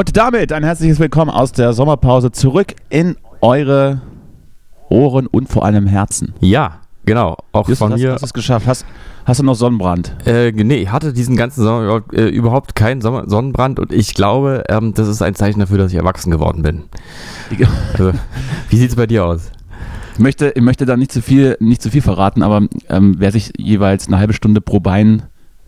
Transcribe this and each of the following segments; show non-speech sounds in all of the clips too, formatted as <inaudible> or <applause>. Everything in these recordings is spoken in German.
Und damit ein herzliches Willkommen aus der Sommerpause zurück in eure Ohren und vor allem Herzen. Ja, genau. Auch Justus, von hast, mir. hast du es geschafft? Hast, hast du noch Sonnenbrand? Äh, nee, ich hatte diesen ganzen Sommer überhaupt, äh, überhaupt keinen Sommer Sonnenbrand und ich glaube, ähm, das ist ein Zeichen dafür, dass ich erwachsen geworden bin. <laughs> Also, wie sieht's bei dir aus? Ich möchte, ich möchte da nicht zu viel, nicht zu viel verraten, aber ähm, wer sich jeweils eine halbe Stunde pro Bein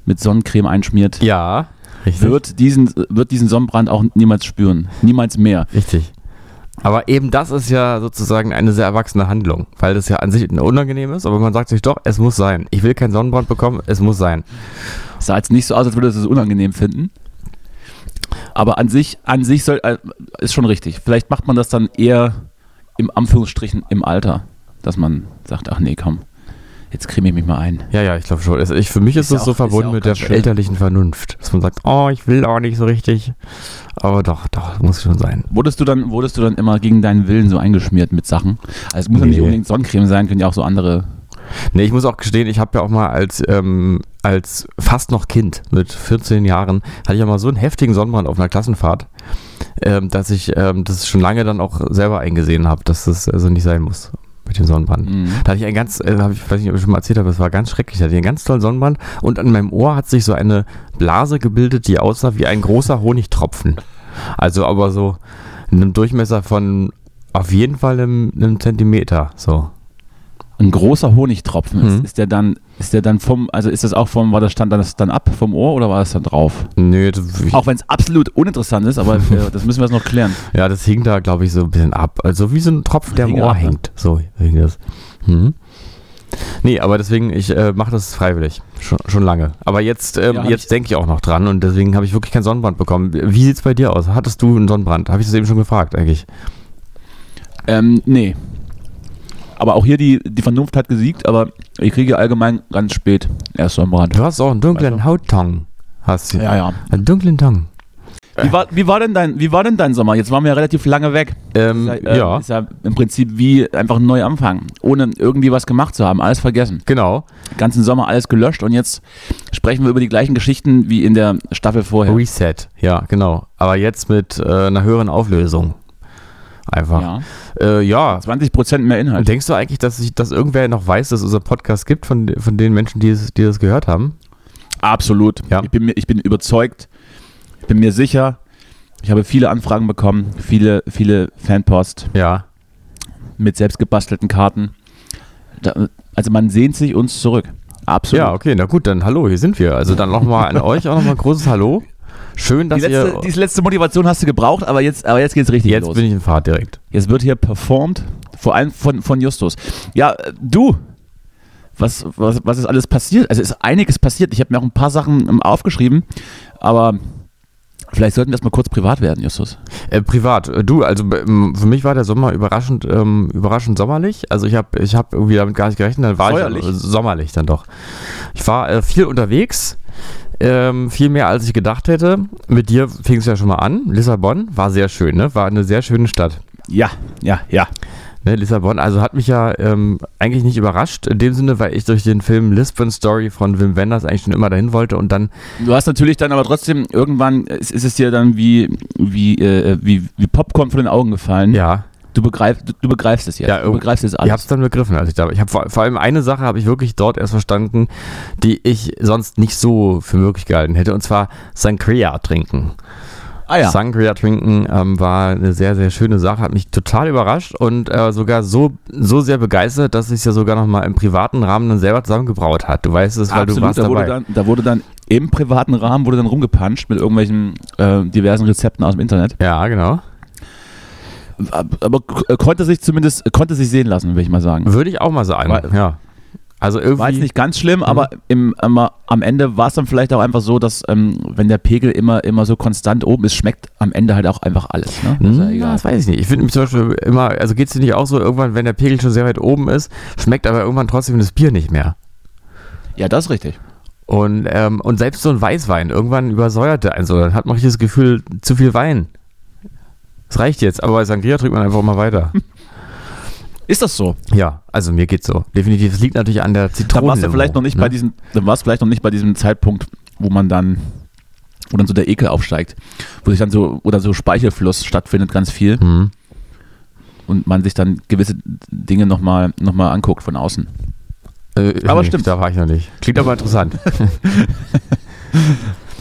mit Sonnencreme einschmiert, Ja, richtig. wird, diesen, wird diesen Sonnenbrand auch niemals spüren. Niemals mehr. Richtig. Aber eben das ist ja sozusagen eine sehr erwachsene Handlung, weil das ja an sich unangenehm ist, aber man sagt sich doch, es muss sein. Ich will keinen Sonnenbrand bekommen, es muss sein. sah jetzt nicht so aus, als würde es es unangenehm finden. Aber an sich, an sich soll, äh, ist schon richtig. Vielleicht macht man das dann eher im Anführungsstrichen im Alter, dass man sagt, ach nee, komm, jetzt creme ich mich mal ein. Ja, ja, ich glaube schon. Also ich, für mich ist, Ist ja das so auch- ja verbunden auch mit der schön. elterlichen Vernunft, dass man sagt, oh, ich will auch nicht so richtig. Aber doch, doch, muss schon sein. Wurdest du dann, wurdest du dann immer gegen deinen Willen so eingeschmiert mit Sachen? Also es muss ja nicht unbedingt Sonnencreme sein, können ja auch so andere. Nee, ich muss auch gestehen, ich habe ja auch mal als, ähm, als fast noch Kind mit 14 Jahren, hatte ich ja mal so einen heftigen Sonnenbrand auf einer Klassenfahrt, ähm, dass ich ähm, das schon lange dann auch selber eingesehen habe, dass das also nicht sein muss mit dem Sonnenbrand. Mhm. Da hatte ich einen ganz, äh, ich weiß nicht, ob ich schon mal erzählt habe, es war ganz schrecklich. Da hatte ich einen ganz tollen Sonnenbrand und an meinem Ohr hat sich so eine Blase gebildet, die aussah wie ein großer Honigtropfen. Also aber so in einem Durchmesser von auf jeden Fall einem, einem Zentimeter. So. Ein großer Honigtropfen. Mhm. Ist, ist der dann, ist der dann vom, also ist das auch vom, war das stand das dann ab vom Ohr oder war das dann drauf? Nö, Auch wenn es absolut uninteressant ist, aber äh, <laughs> das müssen wir jetzt noch klären. ja, das hing da, glaube ich, so ein bisschen ab. Also wie so ein Tropfen, der im Ohr ab, ne? hängt. So hing das. Mhm. Nee, aber deswegen, ich äh, mache das freiwillig. Schon, schon lange. Aber jetzt, ähm, Ja, jetzt denke ich auch noch dran und deswegen habe ich wirklich keinen Sonnenbrand bekommen. Wie sieht's bei dir aus? Hattest du einen Sonnenbrand? Habe ich das eben schon gefragt, eigentlich? Ähm, nee. Aber auch hier die, die Vernunft hat gesiegt, aber ich kriege allgemein ganz spät erst Sonnenbrand. Du hast auch einen dunklen Weißt Hauttong. Hast du? Ja, ja. Einen dunklen Tong. Wie war, wie, war denn dein, wie war denn dein Sommer? Jetzt waren wir ja relativ lange weg. Ähm, Ist ja, äh, ja, Ist ja im Prinzip wie einfach ein neuer Anfang. Ohne irgendwie was gemacht zu haben. Alles vergessen. genau. Ganzen Sommer alles gelöscht und jetzt sprechen wir über die gleichen Geschichten wie in der Staffel vorher. Reset. Ja, genau. Aber jetzt mit äh, einer höheren Auflösung. Einfach. Ja. Äh, ja. 20% mehr Inhalt. Denkst du eigentlich, dass, ich, dass irgendwer noch weiß, dass es unser Podcast gibt von, von den Menschen, die, es, die das gehört haben? Absolut. Ja. Ich, bin ich bin überzeugt, ich bin mir sicher. Ich habe viele Anfragen bekommen, viele, viele Fanpost Ja. mit selbst gebastelten Karten. Da, also man sehnt sich uns zurück. Absolut. Ja, okay, na gut, dann hallo, hier sind wir. Also dann nochmal an euch auch nochmal ein großes Hallo. Schön, dass die, letzte, ihr. diese letzte Motivation hast du gebraucht, aber jetzt, aber jetzt geht's richtig Jetzt los. bin ich in Fahrt direkt. Jetzt wird hier performt, vor allem von, von Justus. Ja, äh, du, was, was, was ist alles passiert? Also ist einiges passiert. Ich habe mir auch ein paar Sachen ähm, aufgeschrieben, aber vielleicht sollten wir das mal kurz privat werden, Justus. Äh, privat, äh, du, also ähm, für mich war der Sommer überraschend, ähm, überraschend sommerlich. Also ich habe ich hab irgendwie damit gar nicht gerechnet, dann war Säuerlich? ich äh, sommerlich dann doch. Ich war äh, viel unterwegs, ähm, viel mehr als ich gedacht hätte. Mit dir fing es ja schon mal an. Lissabon war sehr schön, ne? War eine sehr schöne Stadt. Ja, ja, ja. Ne, Lissabon, also hat mich ja ähm, eigentlich nicht überrascht, in dem Sinne, weil ich durch den Film Lisbon Story von Wim Wenders eigentlich schon immer dahin wollte und dann, Du hast natürlich dann aber trotzdem, irgendwann ist, ist es dir dann wie, wie, äh, wie, wie Popcorn von den Augen gefallen. ja, Du, begreif, du, du begreifst es jetzt. Ja, du irgend- begreifst es ich habe alles. es dann begriffen, als ich da war. Ich habe vor, vor allem eine Sache habe ich wirklich dort erst verstanden, die ich sonst nicht so für möglich gehalten hätte, und zwar Sangria trinken. ah ja. Sangria trinken ähm, war eine sehr, sehr schöne Sache, hat mich total überrascht und äh, sogar so, so sehr begeistert, dass ich es ja sogar noch mal im privaten Rahmen dann selber zusammengebraut hat. Du weißt es, weil du warst da wurde, dabei. dann, da wurde dann im privaten Rahmen wurde dann rumgepanscht mit irgendwelchen äh, diversen Rezepten aus dem Internet. ja, genau. Aber k- konnte sich zumindest, konnte sich sehen lassen, will ich mal sagen. Würde ich auch mal sagen. War- ja. Also irgendwie. War jetzt nicht ganz schlimm, aber im, immer, am Ende war es dann vielleicht auch einfach so, dass ähm, wenn der Pegel immer, immer so konstant oben ist, schmeckt am Ende halt auch einfach alles. Ne? Das ist ja Hm, egal. das weiß ich nicht. Ich finde zum Beispiel immer, also geht es dir nicht auch so, irgendwann, wenn der Pegel schon sehr weit oben ist, schmeckt aber irgendwann trotzdem das Bier nicht mehr. Ja, das ist richtig. Und, ähm, und selbst so ein Weißwein, irgendwann übersäuert der einen so, dann hat man das Gefühl, zu viel Wein. Das reicht jetzt, aber bei Sangria trinkt man einfach mal weiter. <laughs> Ist das so? ja, also mir geht's so. Definitiv. Es liegt natürlich an der Dann Zitrone. warst du vielleicht noch nicht bei diesem, dann warst du vielleicht noch nicht bei diesem Zeitpunkt, wo man dann wo dann so der Ekel aufsteigt, wo sich dann so, oder so Speichelfluss stattfindet, ganz viel Hm. und man sich dann gewisse Dinge nochmal noch mal anguckt von außen. Äh, Aber nee, stimmt. Da war ich noch nicht. Klingt aber interessant. <laughs>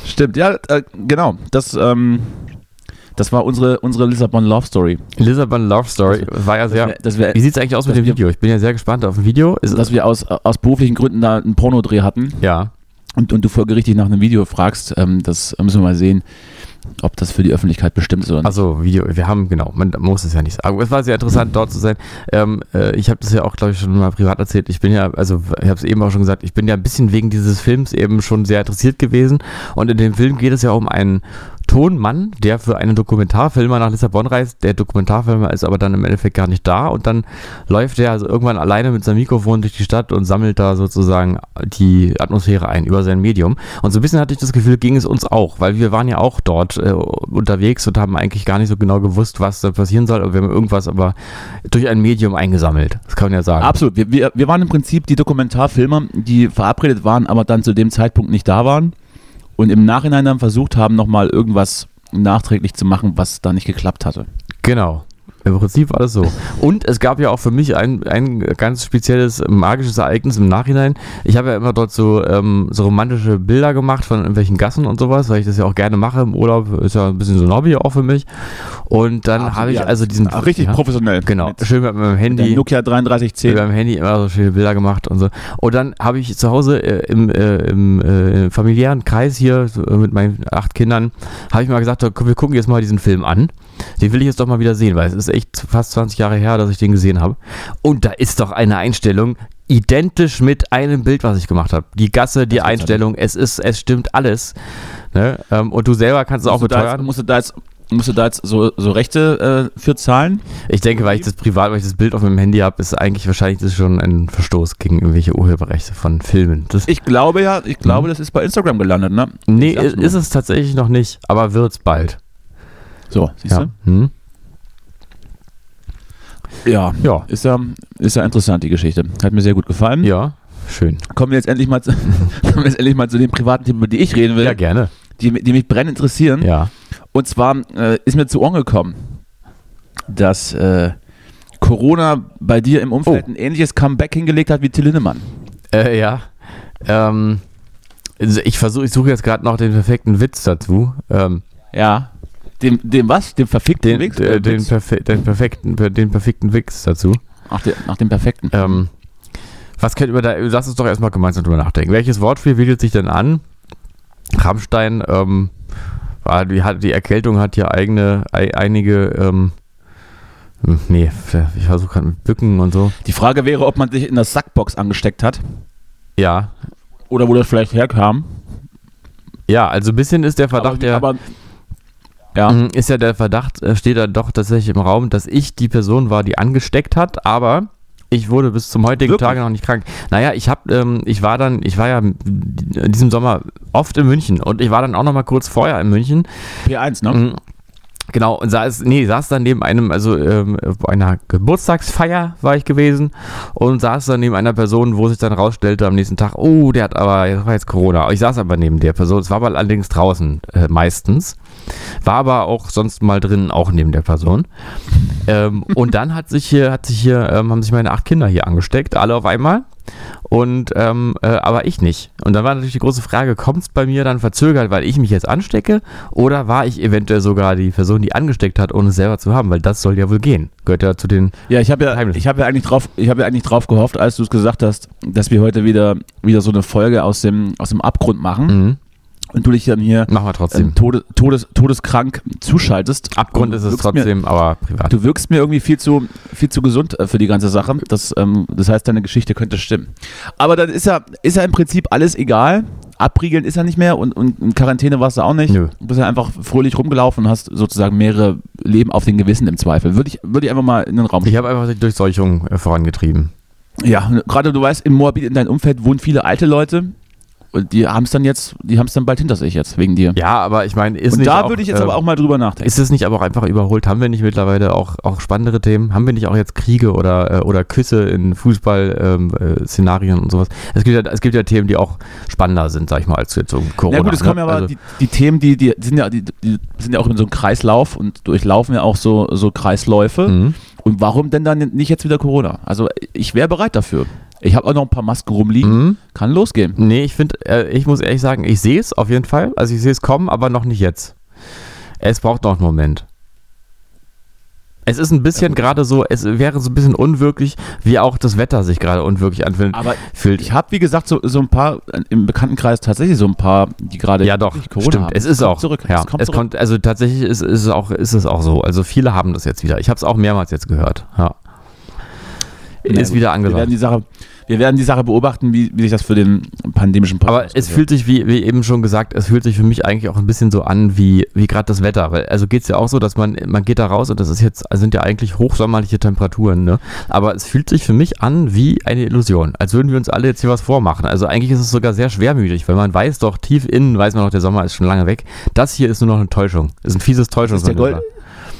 Stimmt, ja, äh, genau. Das, ähm, das war unsere, unsere Lissabon Love Story. Lissabon Love Story war ja sehr. Dass wir, Wie sieht es eigentlich aus mit dem wir- Video? Ich bin ja sehr gespannt auf ein Video. Ist, dass wir aus, aus beruflichen Gründen da einen Pornodreh hatten ja. und, und du folgerichtig nach einem Video fragst, ähm, das müssen wir mal sehen, ob das für die Öffentlichkeit bestimmt ist oder nicht. Also Video, wir haben, genau, man muss es ja nicht sagen. Aber es war sehr interessant, dort zu sein. Ähm, äh, ich habe das ja auch, glaube ich, schon mal privat erzählt. Ich bin ja, also ich habe es eben auch schon gesagt, ich bin ja ein bisschen wegen dieses Films eben schon sehr interessiert gewesen. Und in dem Film geht es ja um einen Tonmann, der für einen Dokumentarfilmer nach Lissabon reist. Der Dokumentarfilmer ist aber dann im Endeffekt gar nicht da. Und dann läuft er also irgendwann alleine mit seinem Mikrofon durch die Stadt und sammelt da sozusagen die Atmosphäre ein über sein Medium. Und so ein bisschen hatte ich das Gefühl, ging es uns auch, weil wir waren ja auch dort äh, unterwegs und haben eigentlich gar nicht so genau gewusst, was da passieren soll. Aber wir haben irgendwas aber durch ein Medium eingesammelt. Das kann man ja sagen. Absolut. Wir, wir, wir waren im Prinzip die Dokumentarfilmer, die verabredet waren, aber dann zu dem Zeitpunkt nicht da waren und im Nachhinein dann versucht haben, nochmal irgendwas nachträglich zu machen, was da nicht geklappt hatte. Genau. Im Prinzip war das so. Und es gab ja auch für mich ein, ein ganz spezielles magisches Ereignis im Nachhinein. Ich habe ja immer dort so, ähm, so romantische Bilder gemacht von irgendwelchen Gassen und sowas, weil ich das ja auch gerne mache im Urlaub. Ist ja ein bisschen so ein Hobby auch für mich. Und dann habe ich Ja, also diesen. richtig ja, professionell. Genau. Mit Schön mit meinem Handy. Nokia mit 3310. meinem Handy immer so schöne Bilder gemacht und so. Und dann habe ich zu Hause äh, im, äh, im äh, familiären Kreis hier so, mit meinen acht Kindern, habe ich mal gesagt, so, wir gucken jetzt mal diesen Film an. Den will ich jetzt doch mal wieder sehen, weil es ist echt fast 20 Jahre her, dass ich den gesehen habe. Und da ist doch eine Einstellung identisch mit einem Bild, was ich gemacht habe. Die Gasse, die Einstellung, es ist, es stimmt alles. Ne? Ähm, und du selber kannst es auch beteuern. musst du da jetzt, musst du da jetzt so, so Rechte äh, für zahlen? Ich denke, weil ich das privat, weil ich das Bild auf meinem Handy habe, ist eigentlich wahrscheinlich das schon ein Verstoß gegen irgendwelche Urheberrechte von Filmen. Das, Ich glaube ja, ich glaube, das ist bei Instagram gelandet, ne? nee, ist, es tatsächlich noch nicht, aber wird's bald. So, siehst Ja. Hm? du? Ja. Ja. Ist ja, ist ja interessant, die Geschichte. Hat mir sehr gut gefallen. Ja, schön. Kommen wir jetzt endlich mal zu, <laughs> <laughs> kommen jetzt endlich mal zu den privaten Themen, über die ich reden will, Ja, gerne. die, die mich brennend interessieren. Ja. Und zwar äh, ist mir zu Ohren gekommen, dass äh, Corona bei dir im Umfeld Oh. ein ähnliches Comeback hingelegt hat wie Till Lindemann. Äh, ja. Ähm, also ich versuche, ich suche jetzt gerade noch den perfekten Witz dazu. Ähm, Ja. Dem, dem was? Dem verfickten den, Wix? äh, den, Wix? perfe den, perfekten, den perfekten Witz dazu. Ach, der, nach dem perfekten. Ähm, was könnte über da, lass uns doch erstmal gemeinsam drüber nachdenken. Welches Wortspiel bietet sich denn an? Rammstein, ähm, war, die, hat, die Erkältung hat ja eigene, ei, einige, ähm, hm, nee, ich versuche gerade mit Bücken und so. Die Frage wäre, ob man sich in das Sackbox angesteckt hat Ja, oder wo das vielleicht herkam. ja, also ein bisschen ist der Verdacht, aber, der, aber ja, Mhm, ist ja der Verdacht, äh, steht da doch tatsächlich im Raum, dass ich die Person war, die angesteckt hat, aber ich wurde bis zum heutigen Wirklich? Tage noch nicht krank. Naja, ich hab, ähm, ich war dann, ich war ja in diesem Sommer oft in München und ich war dann auch noch mal kurz vorher in München. P1, ne? Genau, und saß, nee, saß dann neben einem, also ähm, bei einer Geburtstagsfeier war ich gewesen und saß dann neben einer Person, wo sich dann rausstellte am nächsten Tag, oh, der hat aber, das war jetzt Corona. Ich saß aber neben der Person, es war aber allerdings draußen äh, meistens, war aber auch sonst mal drin, auch neben der Person. ähm, und dann hat sich hier, hat sich hier, ähm, haben sich meine acht Kinder hier angesteckt, alle auf einmal. Und ähm, äh, aber ich nicht. Und dann war natürlich die große Frage, kommt es bei mir dann verzögert, weil ich mich jetzt anstecke? Oder war ich eventuell sogar die Person, die angesteckt hat, ohne es selber zu haben? Weil das soll ja wohl gehen. Gehört ja zu den. Ja, ich habe ja, Heimlich. ich habe ja eigentlich drauf, ich habe ja eigentlich drauf gehofft, als du es gesagt hast, dass wir heute wieder, wieder so eine Folge aus dem, aus dem Abgrund machen Mhm. Und du dich dann hier Machen wir trotzdem. ähm, todes, todes, todeskrank zuschaltest. Abgrund Und ist es wirkst Mir, trotzdem, aber privat. du wirkst mir irgendwie viel zu, viel zu gesund äh, für die ganze Sache. Das, ähm, das heißt, deine Geschichte könnte stimmen. Aber dann ist ja, ist ja im Prinzip alles egal. Abriegeln ist ja nicht mehr und, und in Quarantäne warst du auch nicht. Nö. Du bist ja einfach fröhlich rumgelaufen und hast sozusagen mehrere Leben auf den Gewissen im Zweifel. Würde ich, würde ich einfach mal in den Raum Ich habe einfach die Durchseuchung äh, vorangetrieben. Ja, gerade du weißt, in Moabit, in deinem Umfeld wohnen viele alte Leute. Und die haben es dann jetzt, die haben es dann bald hinter sich jetzt, wegen dir. Ja, aber ich meine, ist Und nicht da auch, würde ich jetzt äh, aber auch mal drüber nachdenken. Ist es nicht aber auch einfach überholt? Haben wir nicht mittlerweile auch, auch spannendere Themen? Haben wir nicht auch jetzt Kriege oder, äh, oder Küsse in Fußball-Szenarien und sowas? Es gibt, ja, es gibt ja Themen, die auch spannender sind, sag ich mal, als jetzt so Corona. Ja gut, es kommen ja ne? aber Also- die, die Themen, die, die sind ja, die, die sind ja auch in so einem Kreislauf und durchlaufen ja auch so, so Kreisläufe. Mhm. Und warum denn dann nicht jetzt wieder Corona? Also ich wäre bereit dafür. Ich habe auch noch ein paar Masken rumliegen. Mhm. Kann losgehen. Nee, ich finde, äh, ich muss ehrlich sagen, ich sehe es auf jeden Fall. Also ich sehe es kommen, aber noch nicht jetzt. Es braucht noch einen Moment. Es ist ein bisschen gerade so, es wäre so ein bisschen unwirklich, wie auch das Wetter sich gerade unwirklich anfühlt. Aber fühlt. ich habe, wie gesagt, so, so ein paar im Bekanntenkreis tatsächlich so ein paar, die gerade ja doch, Corona stimmt. haben. Es ist auch zurück. Ja, es kommt es zurück. kommt, also tatsächlich ist, ist, es auch, ist es auch so. Also viele haben das jetzt wieder. Ich habe es auch mehrmals jetzt gehört. Ja. Ist gut, wieder wir angesagt. werden die Sache, wir werden die Sache beobachten, wie, wie sich das für den pandemischen Aber Podcast es auswirkt. fühlt sich, wie, wie eben schon gesagt, es fühlt sich für mich eigentlich auch ein bisschen so an, wie, wie gerade das Wetter. Weil, also geht es ja auch so, dass man, man geht da raus und das ist jetzt, also sind ja eigentlich hochsommerliche Temperaturen, ne? Aber es fühlt sich für mich an wie eine Illusion, als würden wir uns alle jetzt hier was vormachen. Also eigentlich ist es sogar sehr schwermütig, weil man weiß doch, tief innen weiß man doch, der Sommer ist schon lange weg. Das hier ist nur noch eine Täuschung. Ist ein fieses Das ist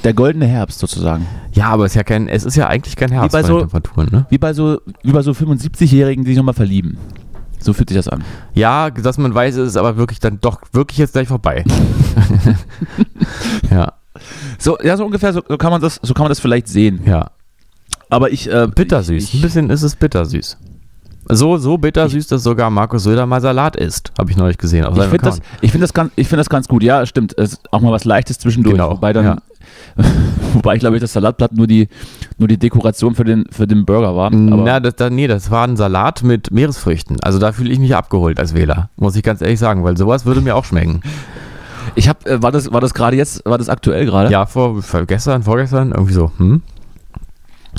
der, goldene Herbst sozusagen. Ja, aber es ist ja kein, es ist ja eigentlich kein Herbst bei bei so- den Temperaturen, ne? Wie bei so, wie bei so 75-Jährigen, die sich nochmal verlieben. So fühlt sich das an. Ja, dass man weiß, es ist aber wirklich dann doch wirklich jetzt gleich vorbei. <laughs> ja, So, ja, so ungefähr, so, so kann man das, so kann man das vielleicht sehen. ja. Aber ich, äh, Bittersüß. Ich, Ein bisschen ist es bittersüß. So, so bittersüß, dass sogar Markus Söder mal Salat isst. Habe ich neulich gesehen ich finde das, ich find das, ganz- ich find das ganz gut. Ja, stimmt. Es ist auch mal was Leichtes zwischendurch. Genau, Wobei dann, ja. <laughs> wobei ich glaube, das Salatblatt nur die, nur die Dekoration für den, für den Burger war. Na, das, da, nee, das war ein Salat mit Meeresfrüchten. Also da fühle ich mich abgeholt als Wähler, muss ich ganz ehrlich sagen, weil sowas würde mir auch schmecken. <laughs> ich habe, äh, war das, war das gerade jetzt, war das aktuell gerade? Ja, vor, vor gestern, vorgestern, irgendwie so. Hm?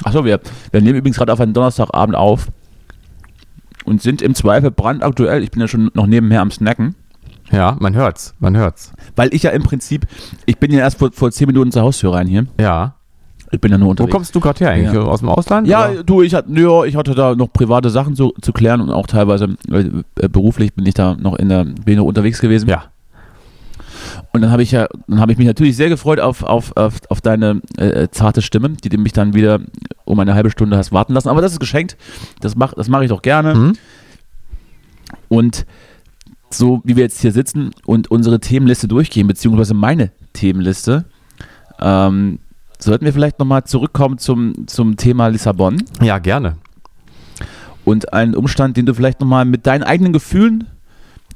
Achso, wir, wir nehmen übrigens gerade auf einen Donnerstagabend auf und sind im Zweifel brandaktuell. Ich bin ja schon noch nebenher am Snacken. Ja, man hört's, man hört's. Weil ich ja im Prinzip, ich bin ja erst vor, vor 10 Minuten zur Haustür rein hier. Ja. Ich bin ja nur Wo unterwegs. kommst du gerade her eigentlich? Ja. Aus dem Ausland? Ja, oder? du, ich hatte, ja, ich hatte da noch private Sachen zu, zu klären und auch teilweise äh, beruflich bin ich da noch in der noch unterwegs gewesen. Ja. Und dann habe ich ja, dann habe ich mich natürlich sehr gefreut auf, auf, auf, auf deine äh, zarte Stimme, die du mich dann wieder um eine halbe Stunde hast warten lassen. Aber das ist geschenkt. Das mache das mach ich doch gerne. Hm? Und so wie wir jetzt hier sitzen und unsere Themenliste durchgehen, beziehungsweise meine Themenliste, ähm, sollten wir vielleicht nochmal zurückkommen zum, zum Thema Lissabon Ja, gerne. und einen Umstand, den du vielleicht nochmal mit deinen eigenen Gefühlen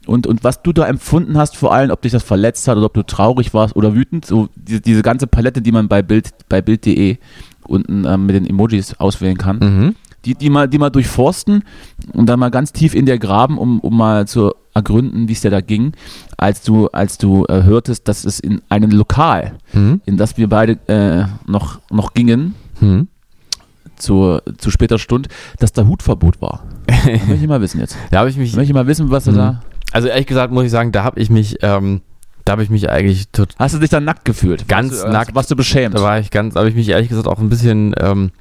und, und was du da empfunden hast, vor allem, ob dich das verletzt hat oder ob du traurig warst oder wütend, so diese, diese ganze Palette, die man bei Bild bei Bild.de unten ähm, mit den Emojis auswählen kann, Mhm. die, die, mal, die mal durchforsten und dann mal ganz tief in der graben, um, um mal zu ergründen, wie es dir da ging, als du, als du äh, hörtest, dass es in einem Lokal, Mhm. in das wir beide äh, noch, noch gingen, Mhm. zu, zu später Stunde, dass da Hutverbot war. <laughs> Möchte ich mal wissen jetzt. Da habe ich mich Ich möchte mal wissen, was du Mhm. da. Also ehrlich gesagt muss ich sagen, da habe ich mich, ähm, da habe ich mich eigentlich total, Hast du dich dann nackt gefühlt? Ganz warst du, nackt. Warst du beschämt? da war ich ganz, habe ich mich ehrlich gesagt auch ein bisschen ähm,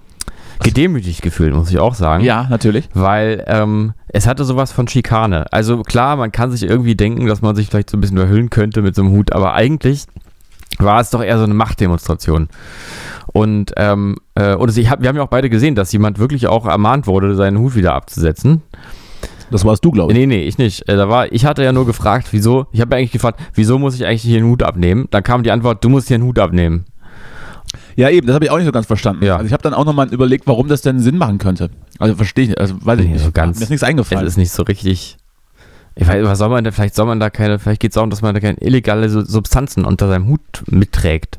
gedemütigt gefühlt, muss ich auch sagen. ja, natürlich. Weil ähm, es hatte sowas von Schikane. Also klar, man kann sich irgendwie denken, dass man sich vielleicht so ein bisschen überhüllen könnte mit so einem Hut, aber eigentlich war es doch eher so eine Machtdemonstration. Und, ähm, äh, und ich hab, wir haben ja auch beide gesehen, dass jemand wirklich auch ermahnt wurde, seinen Hut wieder abzusetzen. Das warst du, glaube ich. Nee, nee, ich nicht. Äh, Da war, ich hatte ja nur gefragt, wieso, ich habe eigentlich gefragt, wieso muss ich eigentlich hier einen Hut abnehmen? Dann kam die Antwort, du musst hier einen Hut abnehmen. Ja, eben, das habe ich auch nicht so ganz verstanden. Ja. Also ich habe dann auch nochmal überlegt, warum das denn Sinn machen könnte. Also verstehe ich nicht. Also weiß ich nicht. so ganz- Mir ist nichts Es eingefallen. ist nicht so richtig. Ich weiß, was soll man denn, vielleicht soll man da keine, vielleicht geht es darum, dass man da keine illegale Su- Substanzen unter seinem Hut mitträgt.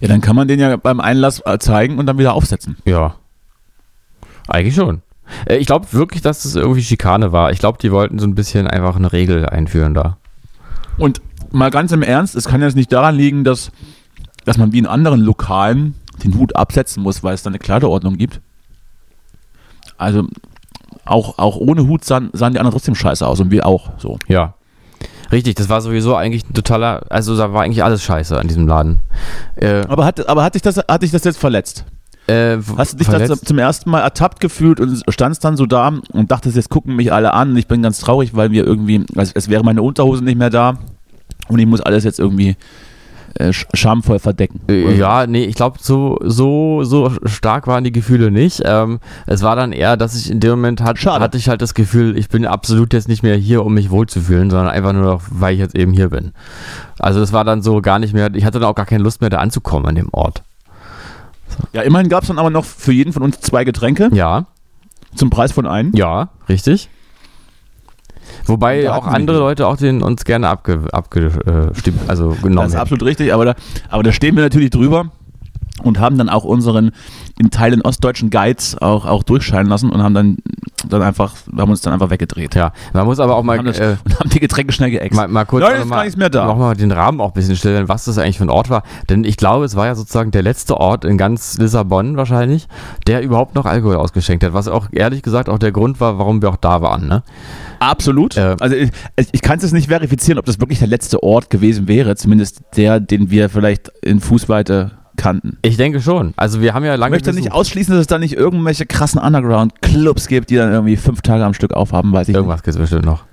ja, dann kann man den ja beim Einlass äh, zeigen und dann wieder aufsetzen. Ja. Eigentlich schon. Äh, Ich glaube wirklich, dass es irgendwie Schikane war. Ich glaube, die wollten so ein bisschen einfach eine Regel einführen da. Und mal ganz im Ernst, es kann jetzt nicht daran liegen, dass, dass man wie in anderen Lokalen den Hut absetzen muss, weil es da eine Kleiderordnung gibt. Also auch, auch ohne Hut sahen, sahen die anderen trotzdem scheiße aus und wir auch so. Ja. Richtig, das war sowieso eigentlich ein totaler, also da war eigentlich alles scheiße an diesem Laden. Äh, Aber hat, aber hat, dich das, hat dich das jetzt verletzt? Äh, Hast du dich verletzt? zum, zum ersten Mal ertappt gefühlt und standst dann so da und dachtest, jetzt gucken mich alle an und ich bin ganz traurig, weil mir irgendwie, als es wäre meine Unterhose nicht mehr da und ich muss alles jetzt irgendwie äh, sch- schamvoll verdecken. Äh, Ja, nee, ich glaube, so, so, so stark waren die Gefühle nicht. Ähm, es war dann eher, dass ich in dem Moment hat, Schade. hatte ich halt das Gefühl, ich bin absolut jetzt nicht mehr hier, um mich wohlzufühlen, sondern einfach nur noch, weil ich jetzt eben hier bin. Also das war dann so gar nicht mehr, ich hatte dann auch gar keine Lust mehr, da anzukommen an dem Ort. Ja, immerhin gab es dann aber noch für jeden von uns zwei Getränke Ja, zum Preis von einem. ja, richtig. Wobei auch andere. Leute auch den uns gerne abge, abgestimmt, also genommen Das ist absolut richtig, aber da, aber da stehen wir natürlich drüber und haben dann auch unseren in Teilen ostdeutschen Guides auch, auch durchscheinen lassen und haben dann, dann einfach, haben uns dann einfach weggedreht. Ja, man muss aber auch mal, haben das, äh, und <laughs> haben die Getränke schnell geäxt. mal, mal kurz Nein, auch ist noch gar mal, nichts mehr da. noch mal den Rahmen auch ein bisschen stellen, was das eigentlich für ein Ort war. Denn ich glaube, es war ja sozusagen der letzte Ort in ganz Lissabon wahrscheinlich, der überhaupt noch Alkohol ausgeschenkt hat. Was auch ehrlich gesagt auch der Grund war, warum wir auch da waren. Ne? Absolut. Äh, also ich, ich kann es nicht verifizieren, ob das wirklich der letzte Ort gewesen wäre, zumindest der, den wir vielleicht in Fußweite kannten. Ich denke schon. Also wir haben ja Ich lange möchte nicht gesucht. ausschließen, dass es da nicht irgendwelche krassen Underground-Clubs gibt, die dann irgendwie fünf Tage am Stück aufhaben, weiß ich Irgendwas gibt es bestimmt noch.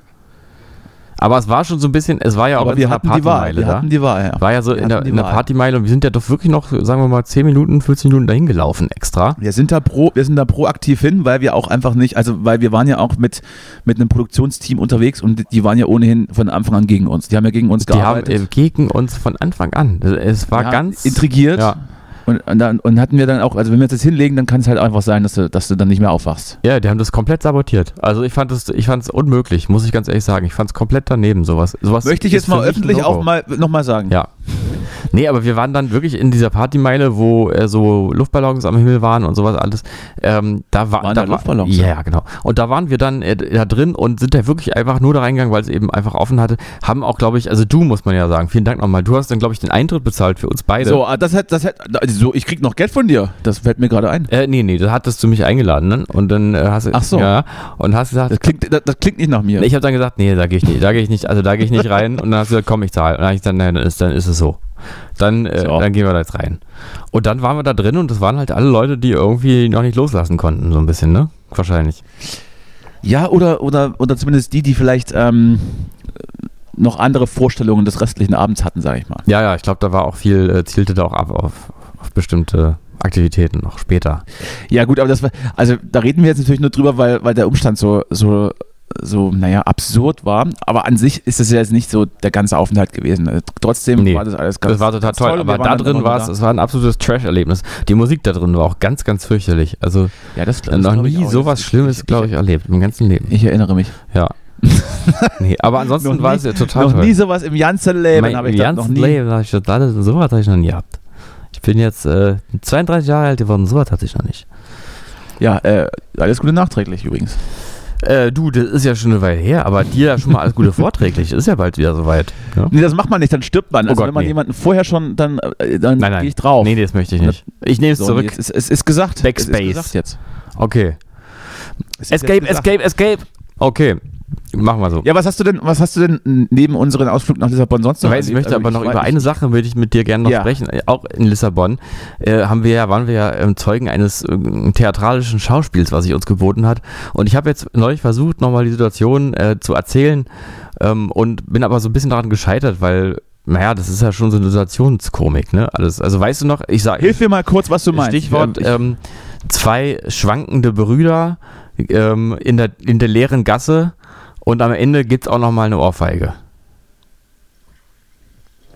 Aber es war schon so ein bisschen, es war ja auch Aber in wir hatten die Wahl. Partymeile Wir da. hatten die Wahl, ja. War ja so Wir in der, in der. Partymeile und wir sind ja doch wirklich noch, sagen wir mal, 10 Minuten, 15 Minuten dahin gelaufen extra. Wir sind da pro, wir sind da proaktiv hin, weil wir auch einfach nicht, also weil wir waren ja auch mit, mit einem Produktionsteam unterwegs und die waren ja ohnehin von Anfang an gegen uns. Die haben ja gegen uns Die haben gearbeitet. gegen uns von Anfang an. Es war ja, ganz intrigiert. Ja. Und, und, dann, und hatten wir dann auch, also wenn wir uns jetzt hinlegen, dann kann es halt einfach sein, dass du, dass du dann nicht mehr aufwachst. Ja, die haben das komplett sabotiert. Also ich fand es, ich fand es unmöglich, muss ich ganz ehrlich sagen. Ich fand es komplett daneben, sowas. sowas Möchte ich jetzt mal öffentlich auch mal nochmal sagen. Ja. Nee, aber wir waren dann wirklich in dieser Partymeile, wo äh, so Luftballons am Himmel waren und sowas alles. Ähm, da war, Waren da da Luftballons, Ja, ja, genau. Und da waren wir dann äh, da drin und sind da wirklich einfach nur da reingegangen, weil es eben einfach offen hatte. Haben auch, glaube ich, also du muss man ja sagen, vielen Dank nochmal. Du hast dann, glaube ich, den Eintritt bezahlt für uns beide. So, ah, das hat, das hat, also so, ich krieg noch Geld von dir. Das fällt mir gerade ein. Äh, nee, nee, da hattest du mich eingeladen, ne? Und dann äh, hast du. Ach so. Ja, und hast gesagt, Das klingt, das, das klingt nicht nach mir. Ich habe dann gesagt, nee, da gehe ich nicht, da gehe ich nicht, also da gehe ich nicht rein. Und dann hast du gesagt, komm, ich zahle. Und dann habe ich gesagt, nein, dann ist, dann ist es so. Dann, äh, So. dann gehen wir da jetzt rein. Und dann waren wir da drin und das waren halt alle Leute, die irgendwie noch nicht loslassen konnten, so ein bisschen, ne? Wahrscheinlich. Ja, oder, oder, oder zumindest die, die vielleicht ähm, noch andere Vorstellungen des restlichen Abends hatten, sage ich mal. Ja, ja, ich glaube, da war auch viel, äh, zielte da auch ab auf, auf bestimmte Aktivitäten noch später. Ja, gut, aber das war, also da reden wir jetzt natürlich nur drüber, weil, weil der Umstand so, so, so, naja, absurd war. Aber an sich ist es ja jetzt nicht so der ganze Aufenthalt gewesen. Äh, Trotzdem Nee, war das alles ganz Das war total toll, und aber da drin war es, es war ein absolutes Trash-Erlebnis. Die Musik da drin war auch ganz, ganz fürchterlich. Also Ja, das, das noch glaub ich nie auch. sowas Das- Schlimmes, glaube ich, erlebt im ganzen Leben. Ich erinnere mich. Ja. <laughs> nee, aber ansonsten Noch war nie- es ja total noch toll. nie sowas im ganzen Leben habe ich das noch nie. Leben habe ich das sowas habe ich noch nie gehabt. Ich bin jetzt äh, 32 Jahre alt geworden, sowas hatte ich noch nicht. Ja, äh, alles Gute nachträglich übrigens. Äh, du, das ist ja schon eine Weile her, aber dir ja schon mal alles Gute <laughs> vorträglich. Ist ja bald wieder soweit. Ja? Nee, das macht man nicht, dann stirbt man. Oh Also Gott, wenn man nee. jemanden vorher schon, dann, äh, dann Nein, nein. gehe ich drauf. Nee, nee, das möchte ich nicht. Ich nehme es So, zurück. nee, Es, ist, es ist gesagt. Backspace. Es ist gesagt jetzt. Okay. Escape, jetzt gesagt. escape, escape. Okay. Machen wir so. Ja, was hast du denn, was hast du denn neben unseren Ausflug nach Lissabon sonst noch? Ich, weiß, ich möchte Also aber noch über eine Sache würde ich mit dir gerne noch Ja. sprechen. Äh, Auch in Lissabon äh, haben wir ja, waren wir ja ähm, Zeugen eines äh, theatralischen Schauspiels, was sich uns geboten hat. Und ich habe jetzt neulich versucht, nochmal die Situation äh, zu erzählen ähm, und bin aber so ein bisschen daran gescheitert, weil, naja, das ist ja schon so eine Situationskomik, ne? Alles. Also weißt du noch, ich sage. Hilf mir mal kurz, was du meinst. Stichwort Ich- ähm, zwei schwankende Brüder ähm, in, der, in der leeren Gasse und am Ende gibt es auch nochmal eine Ohrfeige.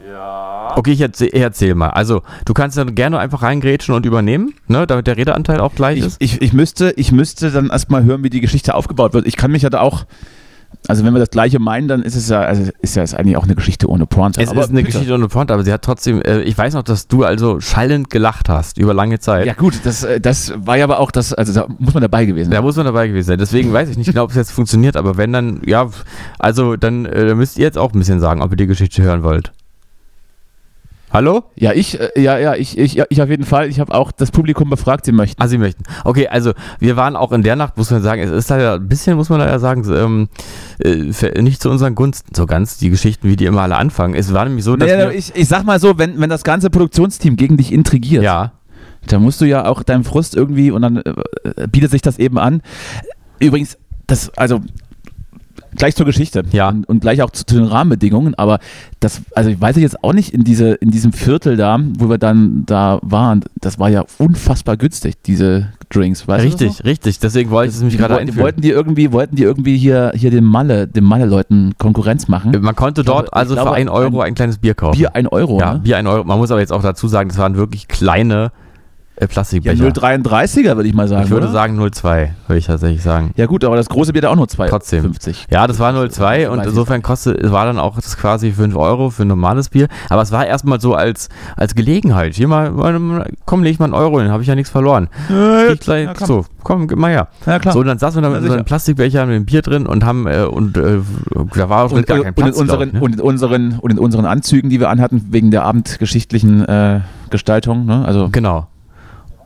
Ja. Okay, ich erzähl, ich erzähl mal. Also, du kannst dann gerne einfach reingrätschen und übernehmen, ne, damit der Redeanteil auch gleich ich, ist. ich, ich, müsste, ich müsste dann erstmal hören, wie die Geschichte aufgebaut wird. Ich kann mich ja da auch, also wenn wir das gleiche meinen, dann ist es ja, also ist ja ist eigentlich auch eine Geschichte ohne Pointe. Es Aber ist eine bitte. Geschichte ohne Pointe, aber sie hat trotzdem, äh, ich weiß noch, dass du also schallend gelacht hast über lange Zeit. Ja gut, das, äh, das war ja aber auch das, also da muss man dabei gewesen Da sein. muss man dabei gewesen sein. Deswegen weiß ich nicht genau, ob es jetzt funktioniert, aber wenn dann, ja, also dann äh, müsst ihr jetzt auch ein bisschen sagen, ob ihr die Geschichte hören wollt. Hallo? Ja, ich, äh, ja, ja, ich, ich, ja, ich auf jeden Fall. Ich habe auch das Publikum befragt, sie möchten. Ah, Sie möchten. Okay, also wir waren auch in der Nacht, muss man sagen, es ist da ein bisschen, muss man da ja sagen, ähm, äh, nicht zu unseren Gunsten so ganz, die Geschichten, wie die immer alle anfangen. Es war nämlich so, dass Naja, wir, ich, ich sag mal so, wenn, wenn das ganze Produktionsteam gegen dich intrigiert, ja, Da musst du ja auch deinem Frust irgendwie und dann äh, bietet sich das eben an. Übrigens, das, also gleich zur Geschichte Ja. und, und gleich auch zu, zu den Rahmenbedingungen, aber das, also ich weiß jetzt auch nicht in diese, in diesem Viertel da, wo wir dann da waren, das war ja unfassbar günstig, diese Drinks, weißt du? das Richtig, richtig. Deswegen wollte ich es nämlich noch? gerade Wollten, einführen. wollten die irgendwie, wollten die irgendwie hier, hier den Malle, den Malle-Leuten Konkurrenz machen? Man konnte glaube- dort also ich glaube, für 1 Euro ein, kleines Bier kaufen. Bier 1 Euro, ja, ne? Bier 1 Euro. Man muss aber jetzt auch dazu sagen, das waren wirklich kleine äh, Ja, Plastikbecher. 0,33er würde ich mal sagen. ich würde oder? sagen 0,2, würde ich tatsächlich sagen. Ja gut, aber das große Bier da auch nur 2,50. Trotzdem. Ja, das war 0,2 und insofern kostet, es war dann auch das quasi 5 Euro für ein normales Bier. Aber es war erstmal so als, als Gelegenheit. Hier mal, komm, leg mal einen Euro hin, habe ich ja nichts verloren. Ich gleich, ja, komm. so, komm, gib mal her. Ja, klar. So, und dann saßen wir da Ja, mit so einem sicher. Plastikbecher mit dem Bier drin und haben, äh, und äh, da war auch schon und, gar und, kein und, Platz. in glaub unseren, ich, ne? und, in unseren, und in unseren Anzügen, die wir anhatten, wegen der abendgeschichtlichen äh, Gestaltung. Ne? Also Genau.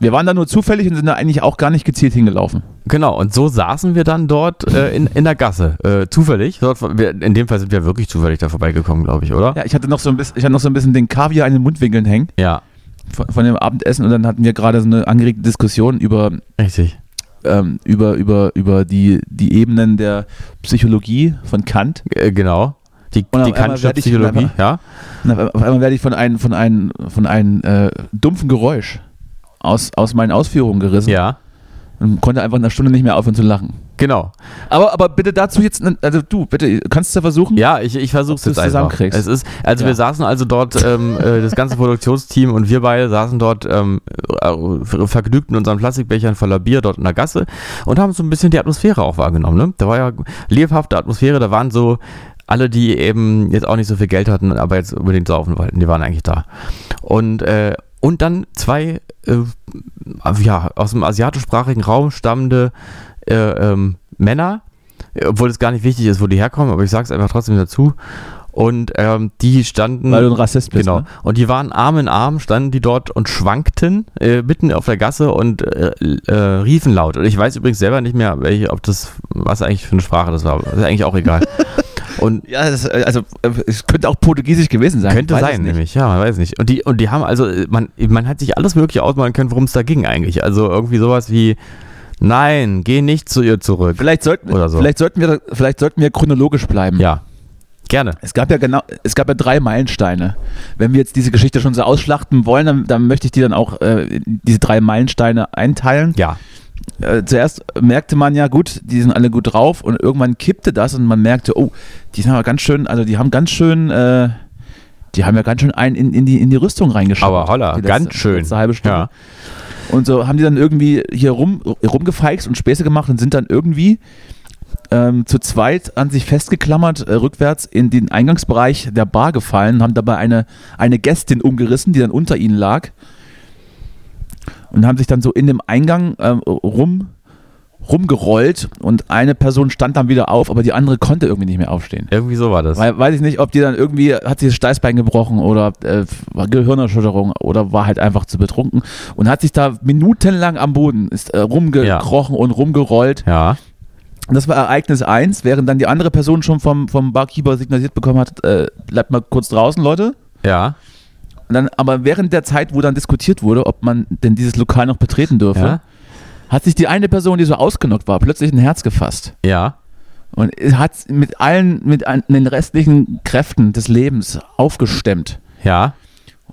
Wir waren da nur zufällig und sind da eigentlich auch gar nicht gezielt hingelaufen. Genau, und so saßen wir dann dort äh, in, in der Gasse. Äh, zufällig. Dort, war- wir, in dem Fall sind wir wirklich zufällig da vorbeigekommen, glaube ich, oder? Ja, ich hatte noch so ein bisschen, ich hatte noch so ein bisschen den Kaviar in den Mundwinkeln hängen Ja, von, von dem Abendessen und dann hatten wir gerade so eine angeregte Diskussion über, richtig. ähm, über, über, über die, die Ebenen der Psychologie von Kant. Äh, genau. Die, die einmal ich Psychologie, einfach- ja? Auf einmal werde ich von einem, von einem, von einem äh, dumpfen Geräusch aus, aus meinen Ausführungen gerissen Ja, und konnte einfach in einer Stunde nicht mehr aufhören zu lachen. genau. Aber, aber bitte dazu jetzt, also du, bitte, kannst du ja versuchen? Ja, ich, ich versuche es jetzt einfach. zusammenkriegst. Es ist, also Ja. wir saßen also dort, ähm, <laughs> äh, das ganze Produktionsteam und wir beide saßen dort ähm, äh, vergnügt in unseren Plastikbechern voller Bier dort in der Gasse und haben so ein bisschen die Atmosphäre auch wahrgenommen. Ne? Da war ja lebhafte Atmosphäre, da waren so alle, die eben jetzt auch nicht so viel Geld hatten, aber jetzt unbedingt saufen wollten, die waren eigentlich da. Und, äh, und dann zwei, äh, ja, aus dem asiatischsprachigen Raum stammende äh, ähm, Männer, obwohl es gar nicht wichtig ist, wo die herkommen, aber ich sage es einfach trotzdem dazu. Und ähm, die standen. Weil du ein Rassist bist. Genau. Ne? Und die waren Arm in Arm, standen die dort und schwankten äh, mitten auf der Gasse und äh, äh, riefen laut. Und ich weiß übrigens selber nicht mehr, welche, ob das, was eigentlich für eine Sprache das war. Das ist eigentlich auch egal. <laughs> Und Ja, das, äh, also äh, es könnte auch Portugiesisch gewesen sein. könnte sein, nämlich, ja, man weiß nicht. Und die, und die haben also, äh, man, man hat sich alles Mögliche ausmalen können, worum es da ging eigentlich. Also irgendwie sowas wie, nein, geh nicht zu ihr zurück. Vielleicht sollten, Oder so. vielleicht, sollten wir, vielleicht sollten wir chronologisch bleiben. Ja, gerne. Es gab ja genau, es gab ja drei Meilensteine. Wenn wir jetzt diese Geschichte schon so ausschlachten wollen, dann, dann möchte ich die dann auch äh, diese drei Meilensteine einteilen. Ja, Äh, zuerst merkte man ja gut, die sind alle gut drauf und irgendwann kippte das und man merkte, oh, die sind aber ganz schön, also die haben ganz schön, äh, die haben ja ganz schön einen in, in, die, in die Rüstung reingeschaut. aber holla, Die ganz letzte- schön. letzte halbe Stunde. Ja. Und so haben die dann irgendwie hier rum, rumgefeixt und Späße gemacht und sind dann irgendwie ähm, zu zweit an sich festgeklammert, äh, rückwärts in den Eingangsbereich der Bar gefallen, haben dabei eine, eine Gästin umgerissen, die dann unter ihnen lag. Und haben sich dann so in dem Eingang ähm, rum, rumgerollt und eine Person stand dann wieder auf, aber die andere konnte irgendwie nicht mehr aufstehen. Irgendwie so war das. Weil, weiß ich nicht, ob die dann irgendwie, hat sie das Steißbein gebrochen oder äh, Gehirnerschütterung oder war halt einfach zu betrunken und hat sich da minutenlang am Boden, ist äh, rumgekrochen und rumgerollt. ja, Und das war Ereignis 1, während dann die andere Person schon vom, vom Barkeeper signalisiert bekommen hat, äh, bleibt mal kurz draußen, Leute. ja, dann, aber während der Zeit, wo dann diskutiert wurde, ob man denn dieses Lokal noch betreten dürfe, ja, hat sich die eine Person, die so ausgenockt war, plötzlich ein Herz gefasst. ja, Und hat mit allen, mit den restlichen Kräften des Lebens aufgestemmt ja,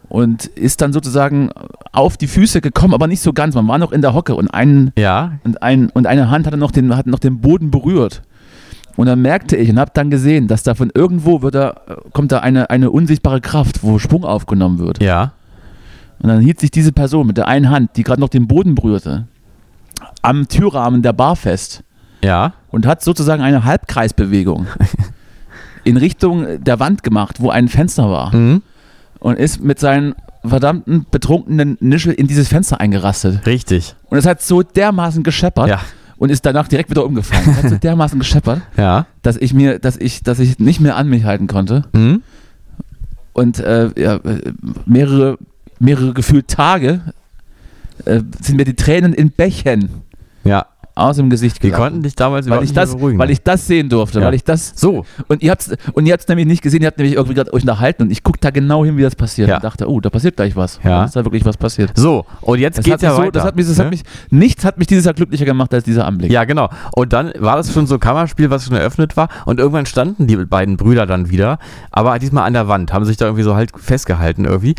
und ist dann sozusagen auf die Füße gekommen, aber nicht so ganz. Man war noch in der Hocke und, einen, ja, und, ein, und eine Hand hatte noch den, hat noch den Boden berührt. Und dann merkte ich und habe dann gesehen, dass da von irgendwo wird da, kommt da eine, eine unsichtbare Kraft, wo Schwung aufgenommen wird. ja, Und dann hielt sich diese Person mit der einen Hand, die gerade noch den Boden berührte, am Türrahmen der Bar fest ja, und hat sozusagen eine Halbkreisbewegung <laughs> in Richtung der Wand gemacht, wo ein Fenster war. mhm. Und ist mit seinen verdammten betrunkenen Nischel in dieses Fenster eingerastet. richtig. Und es hat so dermaßen gescheppert Ja, und ist danach direkt wieder umgefallen. Hat so <laughs> dermaßen gescheppert, ja, dass ich mir, dass ich, dass ich nicht mehr an mich halten konnte. mhm. Und äh, ja, äh, mehrere, mehrere gefühlt Tage äh, sind mir die Tränen in Bächen ja, aus dem Gesicht gelacht. konnten dich damals weil ich das, beruhigen. weil ich das sehen durfte, Ja. weil ich das so, und ihr habt's und ihr habt's nämlich nicht gesehen, ihr habt nämlich irgendwie gerade euch unterhalten und ich guck da genau hin, wie das passiert Ja. und dachte, oh, da passiert gleich was. Ja. Da ist da wirklich was passiert. so, und jetzt Das geht's ja so, weiter. das hat mich, das ne? hat mich, nichts hat mich dieses Jahr glücklicher gemacht als dieser Anblick. Ja, genau. Und dann war das schon so ein Kammerspiel, was schon eröffnet war. Und irgendwann standen die beiden Brüder dann wieder, aber diesmal an der Wand, haben sich da irgendwie so halt festgehalten irgendwie.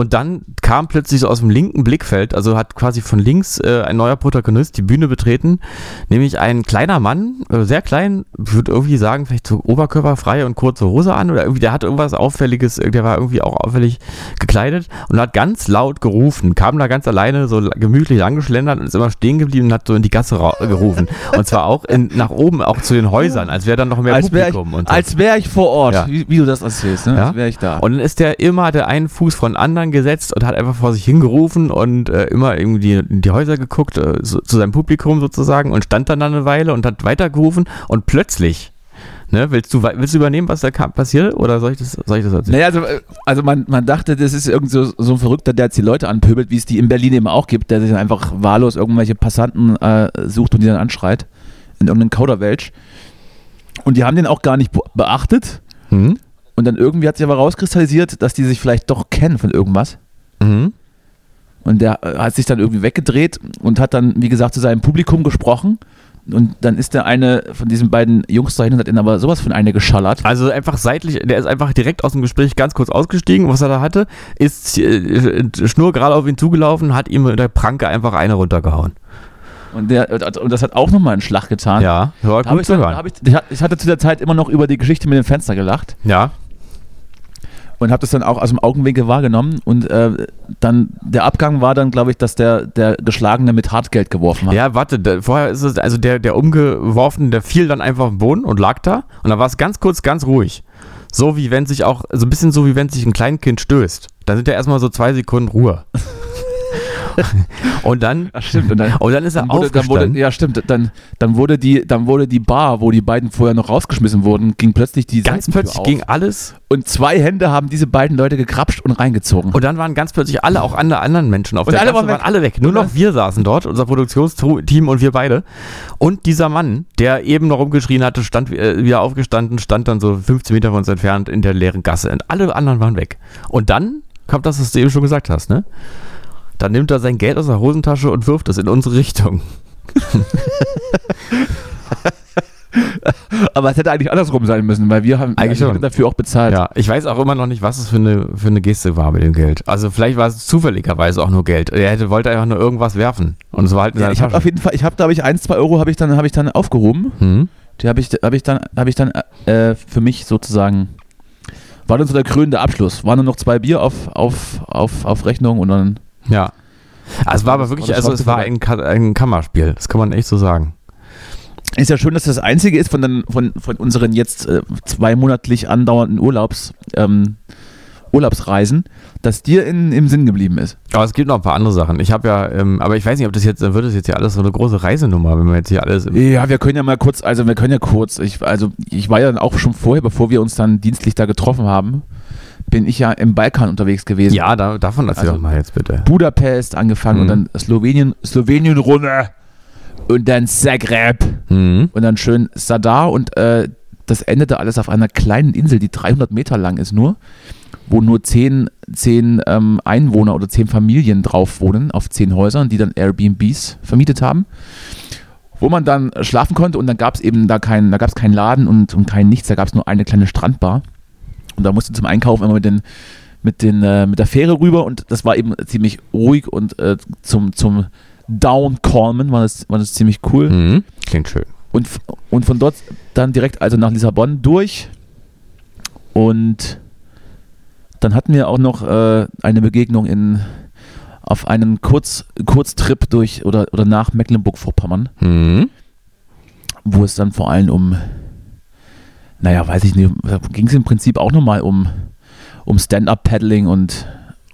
Und dann kam plötzlich so aus dem linken Blickfeld, also hat quasi von links äh, ein neuer Protagonist die Bühne betreten, nämlich ein kleiner Mann, äh, sehr klein, würde irgendwie sagen, vielleicht so oberkörperfrei und kurze Hose an oder irgendwie, der hat irgendwas Auffälliges, äh, der war irgendwie auch auffällig gekleidet und hat ganz laut gerufen, kam da ganz alleine so gemütlich angeschlendert und ist immer stehen geblieben und hat so in die Gasse gerufen. Und zwar auch in, nach oben, auch zu den Häusern, als wäre dann noch mehr als wäre ich, Publikum. und so. als wär ich vor Ort, Ja. wie, wie du das erzählst, ne? Ja. als wäre ich da. Und dann ist der immer der einen Fuß von anderen gesetzt und hat einfach vor sich hingerufen und äh, immer irgendwie in die Häuser geguckt, äh, so, zu seinem Publikum sozusagen und stand dann da eine Weile und hat weitergerufen und plötzlich, ne, willst du, willst du übernehmen, was da passiert oder soll ich das, soll ich das erzählen? Naja, also, äh, also man, man dachte, das ist irgend so, so ein Verrückter, der jetzt die Leute anpöbelt, wie es die in Berlin eben auch gibt, der sich dann einfach wahllos irgendwelche Passanten äh, sucht und die dann anschreit in irgendeinem Kauderwelsch. Und die haben den auch gar nicht be- beachtet. Hm? Und dann irgendwie hat sich aber rauskristallisiert, dass die sich vielleicht doch kennen von irgendwas. Mhm. Und der äh, hat sich dann irgendwie weggedreht und hat dann, wie gesagt, zu seinem Publikum gesprochen. Und dann ist der eine von diesen beiden Jungs dahin und hat ihn aber sowas von eine geschallert. Also einfach seitlich, der ist einfach direkt aus dem Gespräch ganz kurz ausgestiegen, was er da hatte, ist äh, schnurgerade auf ihn zugelaufen, hat ihm mit der Pranke einfach eine runtergehauen. Und, der, und das hat auch nochmal einen Schlag getan. Ja, hab gut ich, zu hören. ich, ich hatte zu der Zeit immer noch über die Geschichte mit dem Fenster gelacht Ja, und habe das dann auch aus dem Augenwinkel wahrgenommen. Und äh, dann der Abgang war dann, glaube ich, dass der, der Geschlagene mit Hartgeld geworfen hat. Ja, warte, da, vorher ist es, also der, der umgeworfen, der fiel dann einfach auf den Boden und lag da. Und dann war es ganz kurz, ganz ruhig. So wie wenn sich auch, so ein bisschen so wie wenn sich ein Kleinkind stößt. Da sind ja erstmal so zwei Sekunden Ruhe. <laughs> und dann, Ach, stimmt. Und dann, und dann ist er dann wurde, dann wurde, ja, stimmt. Dann, dann, wurde die, dann wurde die Bar, wo die beiden vorher noch rausgeschmissen wurden, ging plötzlich die ganz Seitentür plötzlich auf. ging alles Und zwei Hände haben diese beiden Leute gekrapscht und reingezogen. und dann waren ganz plötzlich alle, auch andere anderen Menschen auf Und der alle Gasse waren alle weg. Nur noch wir saßen dort, unser Produktionsteam und wir beide. Und dieser Mann, der eben noch rumgeschrien hatte, stand äh, wieder aufgestanden, stand dann so 15 Meter von uns entfernt in der leeren Gasse. Und alle anderen waren weg. Und dann kommt das, was du eben schon gesagt hast, ne? Dann nimmt er sein Geld aus der Hosentasche und wirft es in unsere Richtung. <laughs> Aber es hätte eigentlich andersrum sein müssen, weil wir haben Eigentlich schon. dafür auch bezahlt. Ja, ich weiß auch immer noch nicht, was es für eine, für eine Geste war mit dem Geld. Also vielleicht war es zufälligerweise auch nur Geld. Er hätte, wollte einfach nur irgendwas werfen. Und es war halt in Ja, ich habe auf jeden Fall, ich habe, glaube ich, ein, zwei Euro habe ich dann, habe ich dann aufgehoben. Hm? Die habe ich, habe ich dann, habe ich dann äh, für mich sozusagen war dann so der krönende Abschluss. Waren nur noch zwei Bier auf, auf, auf, auf Rechnung und dann. Ja. Also es war aber wirklich, also es war ein, Ka- ein Kammerspiel. Das kann man echt so sagen. Ist ja schön, dass das einzige ist von, den, von, von unseren jetzt äh, zweimonatlich andauernden Urlaubs, ähm, Urlaubsreisen, dass dir in, im Sinn geblieben ist. Aber es gibt noch ein paar andere Sachen. Ich habe ja, ähm, aber ich weiß nicht, ob das jetzt, dann wird das jetzt ja alles so eine große Reisenummer, wenn wir jetzt hier alles. Ja, wir können ja mal kurz, also wir können ja kurz, ich, also ich war ja dann auch schon vorher, bevor wir uns dann dienstlich da getroffen haben, bin ich ja im Balkan unterwegs gewesen. ja, da, davon erzähl Also- doch mal jetzt bitte. Budapest angefangen Mhm. und dann Slowenien, Slowenien-Runde und dann Zagreb Mhm. und dann schön Sadar und äh, das endete alles auf einer kleinen Insel, die 300 Meter lang ist nur, wo nur 10, 10 ähm, Einwohner oder 10 Familien drauf wohnen, auf 10 Häusern, die dann Airbnbs vermietet haben. Wo man dann schlafen konnte und dann gab es eben da keinen, da gab es keinen Laden und, und kein Nichts, da gab es nur eine kleine Strandbar. Und da musste zum Einkaufen immer mit den, mit den, äh, mit der Fähre rüber und das war eben ziemlich ruhig und äh, zum, zum Downcomen war das, war das ziemlich cool. Mhm. Klingt schön. Und, und von dort dann direkt also nach Lissabon durch. Und dann hatten wir auch noch äh, eine Begegnung in, auf einem Kurz, Kurztrip durch oder, oder nach Mecklenburg-Vorpommern, Mhm. wo es dann vor allem um, naja, weiß ich nicht, ging es im Prinzip auch nochmal um, um Stand-Up-Paddling und,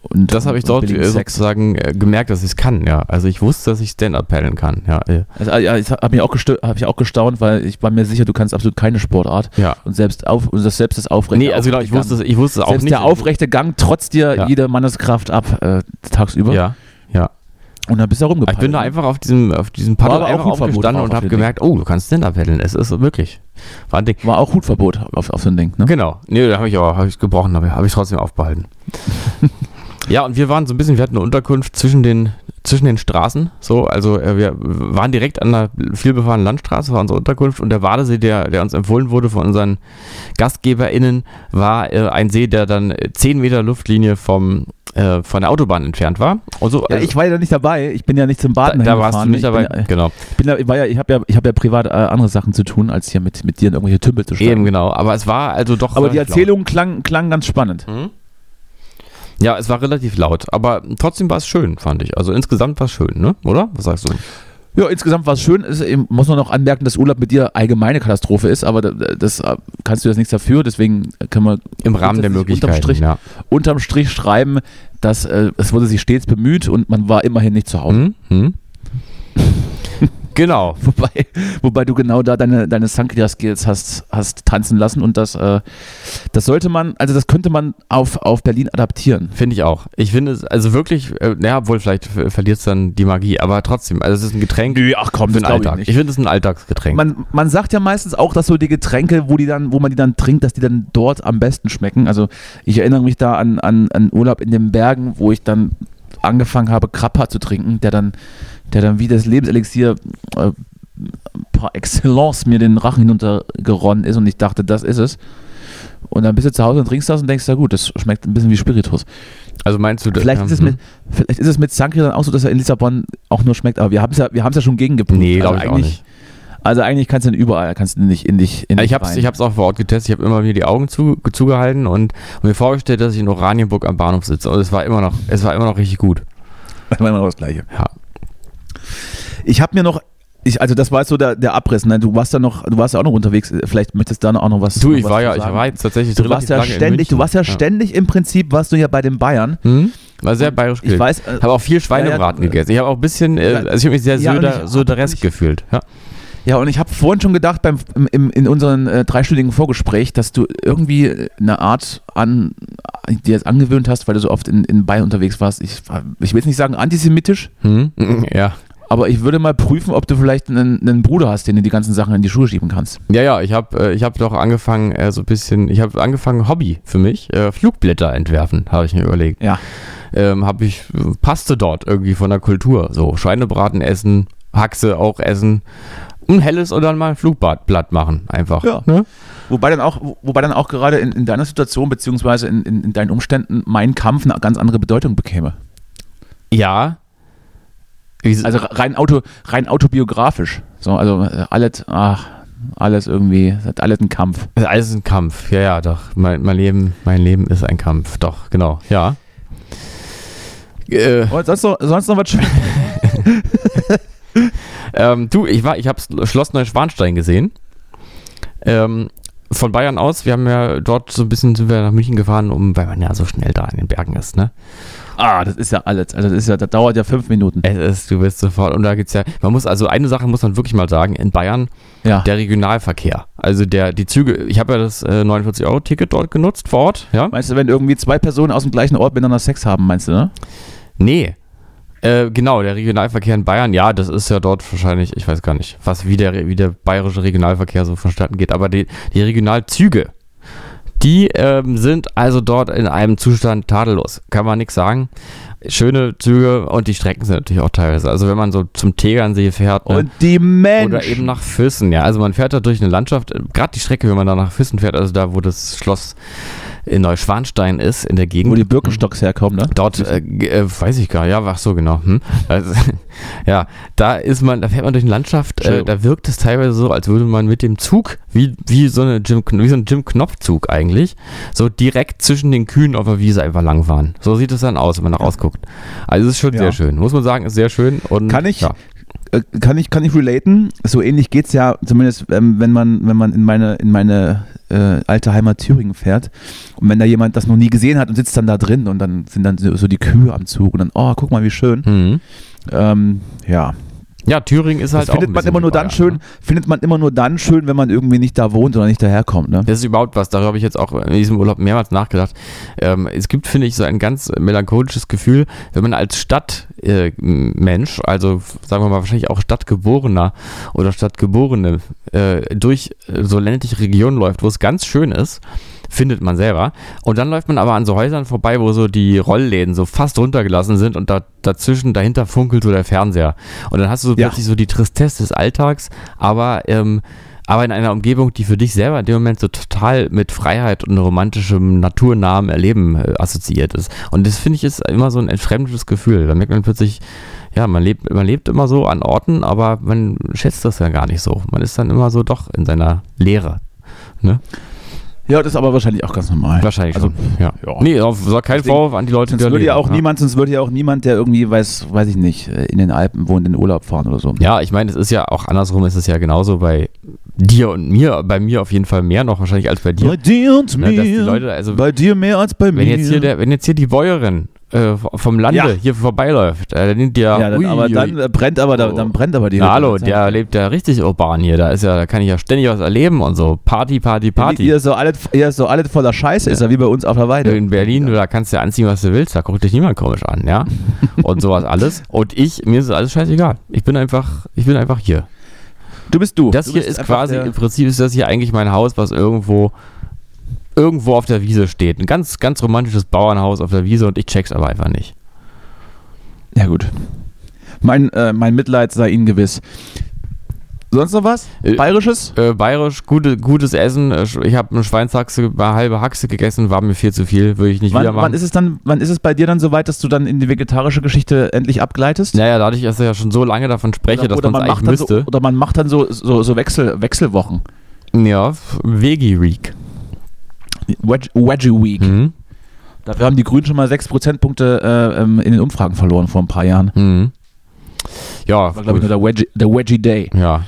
und Das habe ich dort äh, sozusagen äh, gemerkt, dass ich es kann, ja. Also ich wusste, dass ich Stand-Up paddeln kann, ja. äh, Also, äh, ja, ich habe mich auch, hab ich auch gestaunt, weil ich war mir sicher, du kannst absolut keine Sportart. Ja. Und selbst, auf, und das, selbst das aufrechte Nee, also genau, ich wusste, es- ich wusste es auch Selbst nicht. der aufrechte Gang trotzt dir Ja. jede Manneskraft ab äh, tagsüber. Ja, ja. Und dann bist du da Ich rumgepaddelt. bin da einfach auf diesem, auf diesem Paddel einfach aufgestanden und habe gemerkt, oh, du kannst Stand-Up paddeln. Es ist wirklich, war ein Ding. War auch Hutverbot auf, auf so ein Ding, ne? Genau. Nee, da habe ich aber hab ich gebrochen, aber habe ich trotzdem aufbehalten. <laughs> ja, und wir waren so ein bisschen, wir hatten eine Unterkunft zwischen den, zwischen den Straßen. So, also äh, wir waren direkt an der vielbefahrenen Landstraße, war unsere Unterkunft und der Badesee, der, der uns empfohlen wurde von unseren GastgeberInnen, war äh, ein See, der dann äh, 10 Meter Luftlinie vom, äh, von der Autobahn entfernt war. Und so, Ja, ich war ja nicht dabei. Ich bin ja nicht zum da, Baden da warst du nicht Ich dabei. Bin, ja- genau. ich bin ich war ja, ich habe ja, ich habe ja privat äh, andere Sachen zu tun, als hier mit, mit dir in irgendwelche Tümpel zu steigen. Eben, genau. Aber es war also doch. Aber die Erzählung klang, klang ganz spannend. laut. Ja, es war relativ laut, aber trotzdem war es schön, fand ich. Also insgesamt war es schön, ne? Oder? Was sagst du? Ja, insgesamt war es schön. Es muss man noch anmerken, dass Urlaub mit dir allgemeine Katastrophe ist, aber da- das äh, kannst du jetzt nichts dafür. Deswegen können wir Im Rahmen der Möglichkeiten. Unterm Strich, ja. unterm Strich schreiben, dass äh, es wurde sich stets bemüht und man war immerhin nicht zu Hause. Hm? Genau. <laughs> Wobei, wobei du genau da deine, deine Sankria-Skills hast, hast tanzen lassen und das, äh, das sollte man, also das könnte man auf, auf Berlin adaptieren. Finde ich auch. Ich finde es, also wirklich, äh, naja, obwohl vielleicht ver- verliert es dann die Magie, aber trotzdem, also es ist ein Getränk Nö, ach komm, für den ich Alltag. nicht. Ich, finde es ein Alltagsgetränk. Man, man sagt ja meistens auch, dass so die Getränke, wo die dann, wo man die dann trinkt, dass die dann dort am besten schmecken. Also ich erinnere mich da an, an, an Urlaub in den Bergen, wo ich dann angefangen habe, Krappa zu trinken, der dann, der dann wie das Lebenselixier äh, par excellence mir den Rachen hinuntergeronnen ist und ich dachte, das ist es. Und dann bist du zu Hause und trinkst das und denkst, ja gut, das schmeckt ein bisschen wie Spiritus. also meinst du, Vielleicht ist, es mit, vielleicht ist es mit Sangria dann auch so, dass er in Lissabon auch nur schmeckt, aber wir haben es ja, wir ja schon gegengeprüft. Nee, glaube also ich auch nicht. Also eigentlich kannst du ihn überall, kannst du nicht in dich in Ich dich habe es ich hab's auch vor Ort getestet. Ich habe immer mir die Augen zu, zugehalten und, und mir vorgestellt, dass ich in Oranienburg am Bahnhof sitze. Und es war immer noch, es war immer noch richtig gut. Das <laughs> war immer noch das Gleiche. Ja. Ich habe mir noch, ich, also das war jetzt so der, der Abriss, ne? Du warst ja noch, du warst ja auch noch unterwegs, vielleicht möchtest du da noch auch noch was Du, ich was war ja, ich war jetzt tatsächlich Du warst ja ständig, du warst ja ständig im Prinzip, warst du ja bei den Bayern. Hm? War sehr bayerisch Ich weiß, äh, Ich habe auch viel Schweinebraten Ja, ja. gegessen. Ich habe auch ein bisschen, äh, Ja. also ich habe mich sehr Ja, söder, söderesk gefühlt. Ja. Ja, und ich habe vorhin schon gedacht, beim, im, im, in unserem äh, dreistündigen Vorgespräch, dass du irgendwie eine Art an dir jetzt angewöhnt hast, weil du so oft in, in Bayern unterwegs warst. Ich, ich will jetzt nicht sagen antisemitisch, Hm? <laughs> ja. Aber ich würde mal prüfen, ob du vielleicht einen, einen Bruder hast, den du die ganzen Sachen in die Schuhe schieben kannst. Ja, ja, ich habe äh, ich hab doch angefangen, äh, so ein bisschen, ich habe angefangen, Hobby für mich, äh, Flugblätter entwerfen, habe ich mir überlegt. Ja. Ähm, habe ich, passte dort irgendwie von der Kultur. So, Schweinebraten essen, Haxe auch essen, ein helles oder mal ein Flugblatt machen, einfach. Ja. Ne? Wobei dann auch, wobei dann auch gerade in, in deiner Situation, beziehungsweise in, in, in deinen Umständen, mein Kampf eine ganz andere Bedeutung bekäme. Ja. Also rein, Auto, rein autobiografisch. So, also äh, alles, ach, alles irgendwie, alles ein Kampf. Also alles ist ein Kampf. Ja, ja, doch. Mein, mein, Leben, mein Leben ist ein Kampf. Doch, genau. Ja. Äh, Und sonst noch, sonst noch was <laughs> ähm, du, ich war, ich habe Schloss Neuschwanstein gesehen. Ähm, von Bayern aus, wir haben ja dort so ein bisschen sind wir nach München gefahren, um, weil man ja so schnell da in den Bergen ist, ne? Ah, das ist ja alles. Also das ist ja, das dauert ja fünf Minuten. Es ist, du bist sofort, und da gibt's ja, man muss, also eine Sache muss man wirklich mal sagen, in Bayern, Ja. der Regionalverkehr. Also der, die Züge, ich habe ja das äh, 49-Euro-Ticket dort genutzt vor Ort, ja? Meinst du, wenn irgendwie zwei Personen aus dem gleichen Ort miteinander Sex haben, meinst du, ne? Nee. Äh, genau, der Regionalverkehr in Bayern, ja, das ist ja dort wahrscheinlich, ich weiß gar nicht, was wie der, wie der bayerische Regionalverkehr so vonstatten geht, aber die, die Regionalzüge, die ähm, sind also dort in einem Zustand tadellos, kann man nichts sagen. Schöne Züge und die Strecken sind natürlich auch teilweise. Also wenn man so zum Tegernsee fährt ne, Und die Menschen. oder eben nach Füssen, ja. Also man fährt da durch eine Landschaft, gerade die Strecke, wenn man da nach Füssen fährt, also da, wo das Schloss in Neuschwanstein ist, in der Gegend. wo die Birkenstocks herkommen, ne? Dort, äh, äh, weiß ich gar nicht, ja, ach so, genau. Hm. Also, <laughs> ja, da ist man, da fährt man durch eine Landschaft, äh, da wirkt es teilweise so, als würde man mit dem Zug, wie, wie so eine Jim, wie so ein Jim-Knopf-Zug eigentlich, so direkt zwischen den Kühen auf der Wiese einfach lang fahren. So sieht es dann aus, wenn man da rausguckt. Also es ist schon Ja. sehr schön, muss man sagen, ist sehr schön. Und, Kann ich- Ja. Äh, kann ich, kann ich relaten. So ähnlich geht es ja, zumindest ähm, wenn man, wenn man in meine, in meine äh, alte Heimat Thüringen fährt. Und wenn da jemand das noch nie gesehen hat und sitzt dann da drin und dann sind dann so, so die Kühe am Zug und dann, oh, guck mal, wie schön. Mhm. Ähm, ja. Ja, Thüringen ist halt das findet auch ein man immer nur dann Bayern, schön, ne? findet man immer nur dann schön, wenn man irgendwie nicht da wohnt oder nicht daherkommt. Ne? Das ist überhaupt was, darüber habe ich jetzt auch in diesem Urlaub mehrmals nachgedacht. Ähm, es gibt, finde ich, so ein ganz melancholisches Gefühl, wenn man als Stadtmensch, also sagen wir mal wahrscheinlich auch Stadtgeborener oder Stadtgeborene, äh, durch äh, so ländliche Regionen läuft, wo es ganz schön ist, findet man selber. Und dann läuft man aber an so Häusern vorbei, wo so die Rollläden so fast runtergelassen sind und da, dazwischen, dahinter funkelt so der Fernseher. Und dann hast du so Ja. plötzlich so die Tristesse des Alltags, aber, ähm, aber in einer Umgebung, die für dich selber in dem Moment so total mit Freiheit und romantischem, naturnahem Erleben äh, assoziiert ist. Und das finde ich ist immer so ein entfremdetes Gefühl. Da merkt man plötzlich, ja, man lebt, man lebt immer so an Orten, aber man schätzt das ja gar nicht so. Man ist dann immer so doch in seiner Leere. Ne? Ja, das ist aber wahrscheinlich auch ganz normal. Wahrscheinlich Also, schon. Ja. ja. Nee, auf, soll kein Deswegen- Vorwurf an die Leute, Sonst würde ja auch niemand, sonst würde ja auch niemand, der irgendwie weiß, weiß ich nicht, äh, in den Alpen wohnt, in den Urlaub fahren oder so. Ja, ich meine, es ist ja auch andersrum, ist es ja genauso bei dir und mir, bei mir auf jeden Fall mehr noch wahrscheinlich als bei dir. dir und Ne, dass die Leute, also bei dir mehr als bei mir. wenn jetzt hier der, wenn jetzt hier die Bäuerin äh, vom Lande Ja. hier vorbeiläuft, äh, dann nimmt ja, ja, dann, ui, aber ui. dann äh, brennt aber da, dann brennt aber die Na hallo, der ja- lebt ja richtig urban hier. Da ist ja, da kann ich ja ständig was erleben und so. Party, Party, Party. Ist so alles, ist so alles voller Scheiße, ist ja wie bei uns auf der Weide. in Berlin, da kannst du ja anziehen, was du willst, da guckt dich niemand komisch an, ja? <laughs> Und sowas alles. Und ich, mir ist alles scheißegal. Ich bin einfach, ich bin einfach hier. Du bist du. Das du hier ist quasi, der- im Prinzip ist das hier eigentlich mein Haus, was irgendwo, irgendwo auf der Wiese steht. Ein ganz, ganz romantisches Bauernhaus auf der Wiese und ich check's aber einfach nicht. Ja, gut. Mein, äh, mein Mitleid sei Ihnen gewiss. Sonst noch was? Äh, Bayerisches? Äh, bayerisch, gute, gutes Essen. Äh, Ich habe eine Schweinshaxe, eine halbe Haxe gegessen, war mir viel zu viel, würde ich nicht wieder Wann, machen. wann ist es dann, wann ist es bei dir dann soweit, dass du dann in die vegetarische Geschichte endlich abgleitest? naja, dadurch, dass ich ja schon so lange davon spreche, dass man es eigentlich müsste. so, oder man macht dann so, so, so Wechsel, Wechselwochen. Ja, Veggie Week. Wedge, Wedgie Week. Mhm. Dafür haben die Grünen schon mal 6 Prozentpunkte äh, ähm, in den Umfragen verloren vor ein paar Jahren. Mhm. Ja, Das war, glaube ich, nur der Wedgie, der Wedgie Day. ja.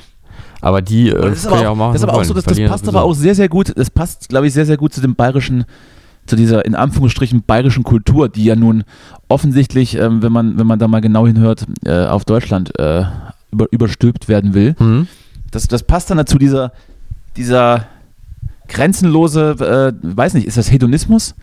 Aber die äh, das ist können aber ja auch, machen, das, aber auch so, passt aber auch sehr, sehr gut, das passt, glaube ich, sehr, sehr gut zu dem bayerischen, zu dieser in Anführungsstrichen bayerischen Kultur, die ja nun offensichtlich, ähm, wenn man, wenn man da mal genau hinhört, äh, auf Deutschland äh, über, überstülpt werden will. Mhm. Das, das passt dann dazu, dieser, dieser grenzenlose, äh, weiß nicht, ist das Hedonismus?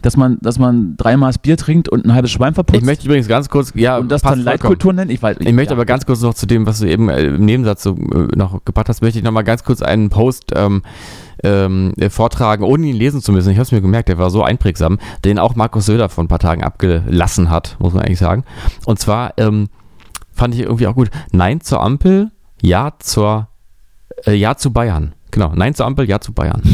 Dass man, dass man drei Maß Bier trinkt und ein halbes Schwein verputzt Ich möchte übrigens ganz kurz, ja, und das dann. Leitkultur nennen? Ich, weiß, Ich möchte ja. aber ganz kurz noch zu dem, was du eben äh, im Nebensatz so äh, noch gebracht hast, möchte ich noch mal ganz kurz einen Post ähm, ähm, äh, vortragen, ohne ihn lesen zu müssen. Ich habe es mir gemerkt, der war so einprägsam, den auch Markus Söder vor ein paar Tagen abgelassen hat, muss man eigentlich sagen. Und zwar ähm, fand ich irgendwie auch gut. Nein zur Ampel, ja zur äh, Ja zu Bayern. Genau, Nein zur Ampel, Ja zu Bayern. <laughs>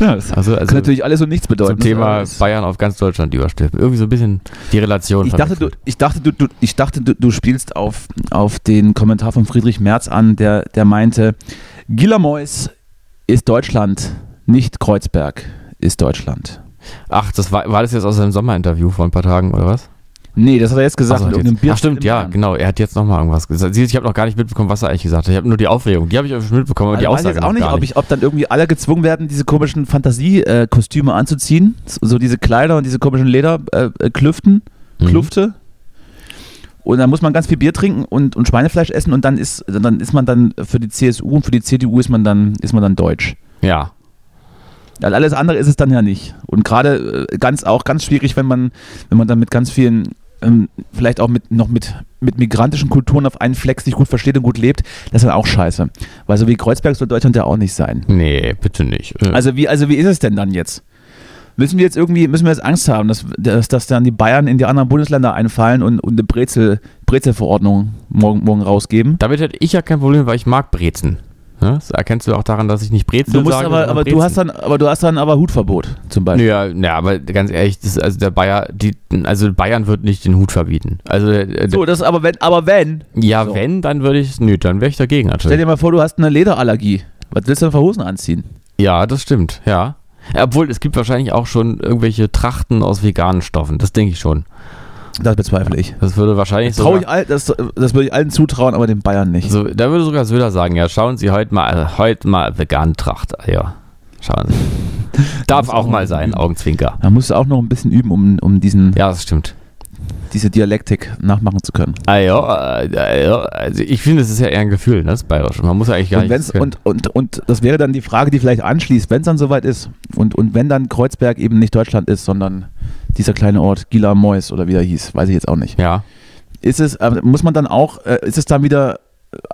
Ja, das Also, kann also natürlich alles und nichts bedeuten. zum Thema Bayern auf ganz Deutschland überstülpen. Irgendwie so ein bisschen die Relation. Ich dachte, du, ich dachte, du, du, ich dachte du, du spielst auf, auf den Kommentar von Friedrich Merz an, der, der meinte, Gilamois ist Deutschland, nicht Kreuzberg ist Deutschland. Ach, das war, war das jetzt aus seinem Sommerinterview vor ein paar Tagen, oder was? Nee, das hat er jetzt gesagt. So, mit jetzt, Bier ach stimmt, im ja, Bayern. genau. Er hat jetzt nochmal irgendwas gesagt. Ich habe noch gar nicht mitbekommen, was er eigentlich gesagt hat. Ich habe nur die Aufregung. Die habe ich mitbekommen, aber die Also weiß ich Aussage jetzt auch nicht, ob, ich, ob dann irgendwie alle gezwungen werden, diese komischen Fantasiekostüme anzuziehen. So diese Kleider und diese komischen Lederklüften, Mhm. Klufte. Und dann muss man ganz viel Bier trinken und, und Schweinefleisch essen und dann ist, dann ist man dann für die CSU und für die CDU ist man dann, ist man dann deutsch. Ja. Weil alles andere ist es dann ja nicht. Und gerade äh, ganz auch ganz schwierig, wenn man, wenn man dann mit ganz vielen, ähm, vielleicht auch mit noch mit, mit migrantischen Kulturen auf einen Fleck sich gut versteht und gut lebt, das ist dann auch scheiße. Weil so wie Kreuzberg soll Deutschland ja auch nicht sein. Nee, bitte nicht. Äh, Also wie, also wie ist es denn dann jetzt? Müssen wir jetzt irgendwie, müssen wir jetzt Angst haben, dass, dass, dass dann die Bayern in die anderen Bundesländer einfallen und, und eine Brezel, Brezelverordnung morgen, morgen rausgeben? damit hätte ich ja kein Problem, weil ich mag Brezen. Ne? Das erkennst du auch daran, dass ich nicht Brezel Du musst sage, aber, aber du hast dann, aber du hast dann aber Hutverbot zum Beispiel. Ja, ja, aber ganz ehrlich, das, also der Bayer, die, also Bayern wird nicht den Hut verbieten. Also äh, So, das aber wenn, aber wenn, ja, so. wenn, dann würde ich, nö, dann wäre ich dagegen Stell natürlich. dir mal vor, du hast eine Lederallergie. Was willst du denn für Hosen anziehen? Ja, das stimmt, ja. Obwohl, es gibt wahrscheinlich auch schon irgendwelche Trachten aus veganen Stoffen. Das denke ich schon. Das bezweifle ich. Das würde wahrscheinlich Trau sogar, ich all, das, das würde ich allen zutrauen, aber den Bayern nicht. so, da würde sogar Söder sagen, ja, schauen Sie heute mal, äh, heute mal vegan Tracht. Ja, schauen Sie. <laughs> Darf muss auch auch mal sein, üben. Augenzwinker. Da musst du auch noch ein bisschen üben, um, um diesen, Ja, das stimmt. diese Dialektik nachmachen zu können. Ah ja, äh, ja, also ich finde, es ist ja eher ein Gefühl, ne, das Bayerische. Man muss ja eigentlich gar Und, nicht. und, und, und das wäre dann die Frage, die vielleicht anschließt, wenn es dann soweit ist und, und wenn dann Kreuzberg eben nicht Deutschland ist, sondern dieser kleine Ort Gila Mois oder wie er hieß, weiß ich jetzt auch nicht. ja. Ist es, muss man dann auch, äh, ist es dann wieder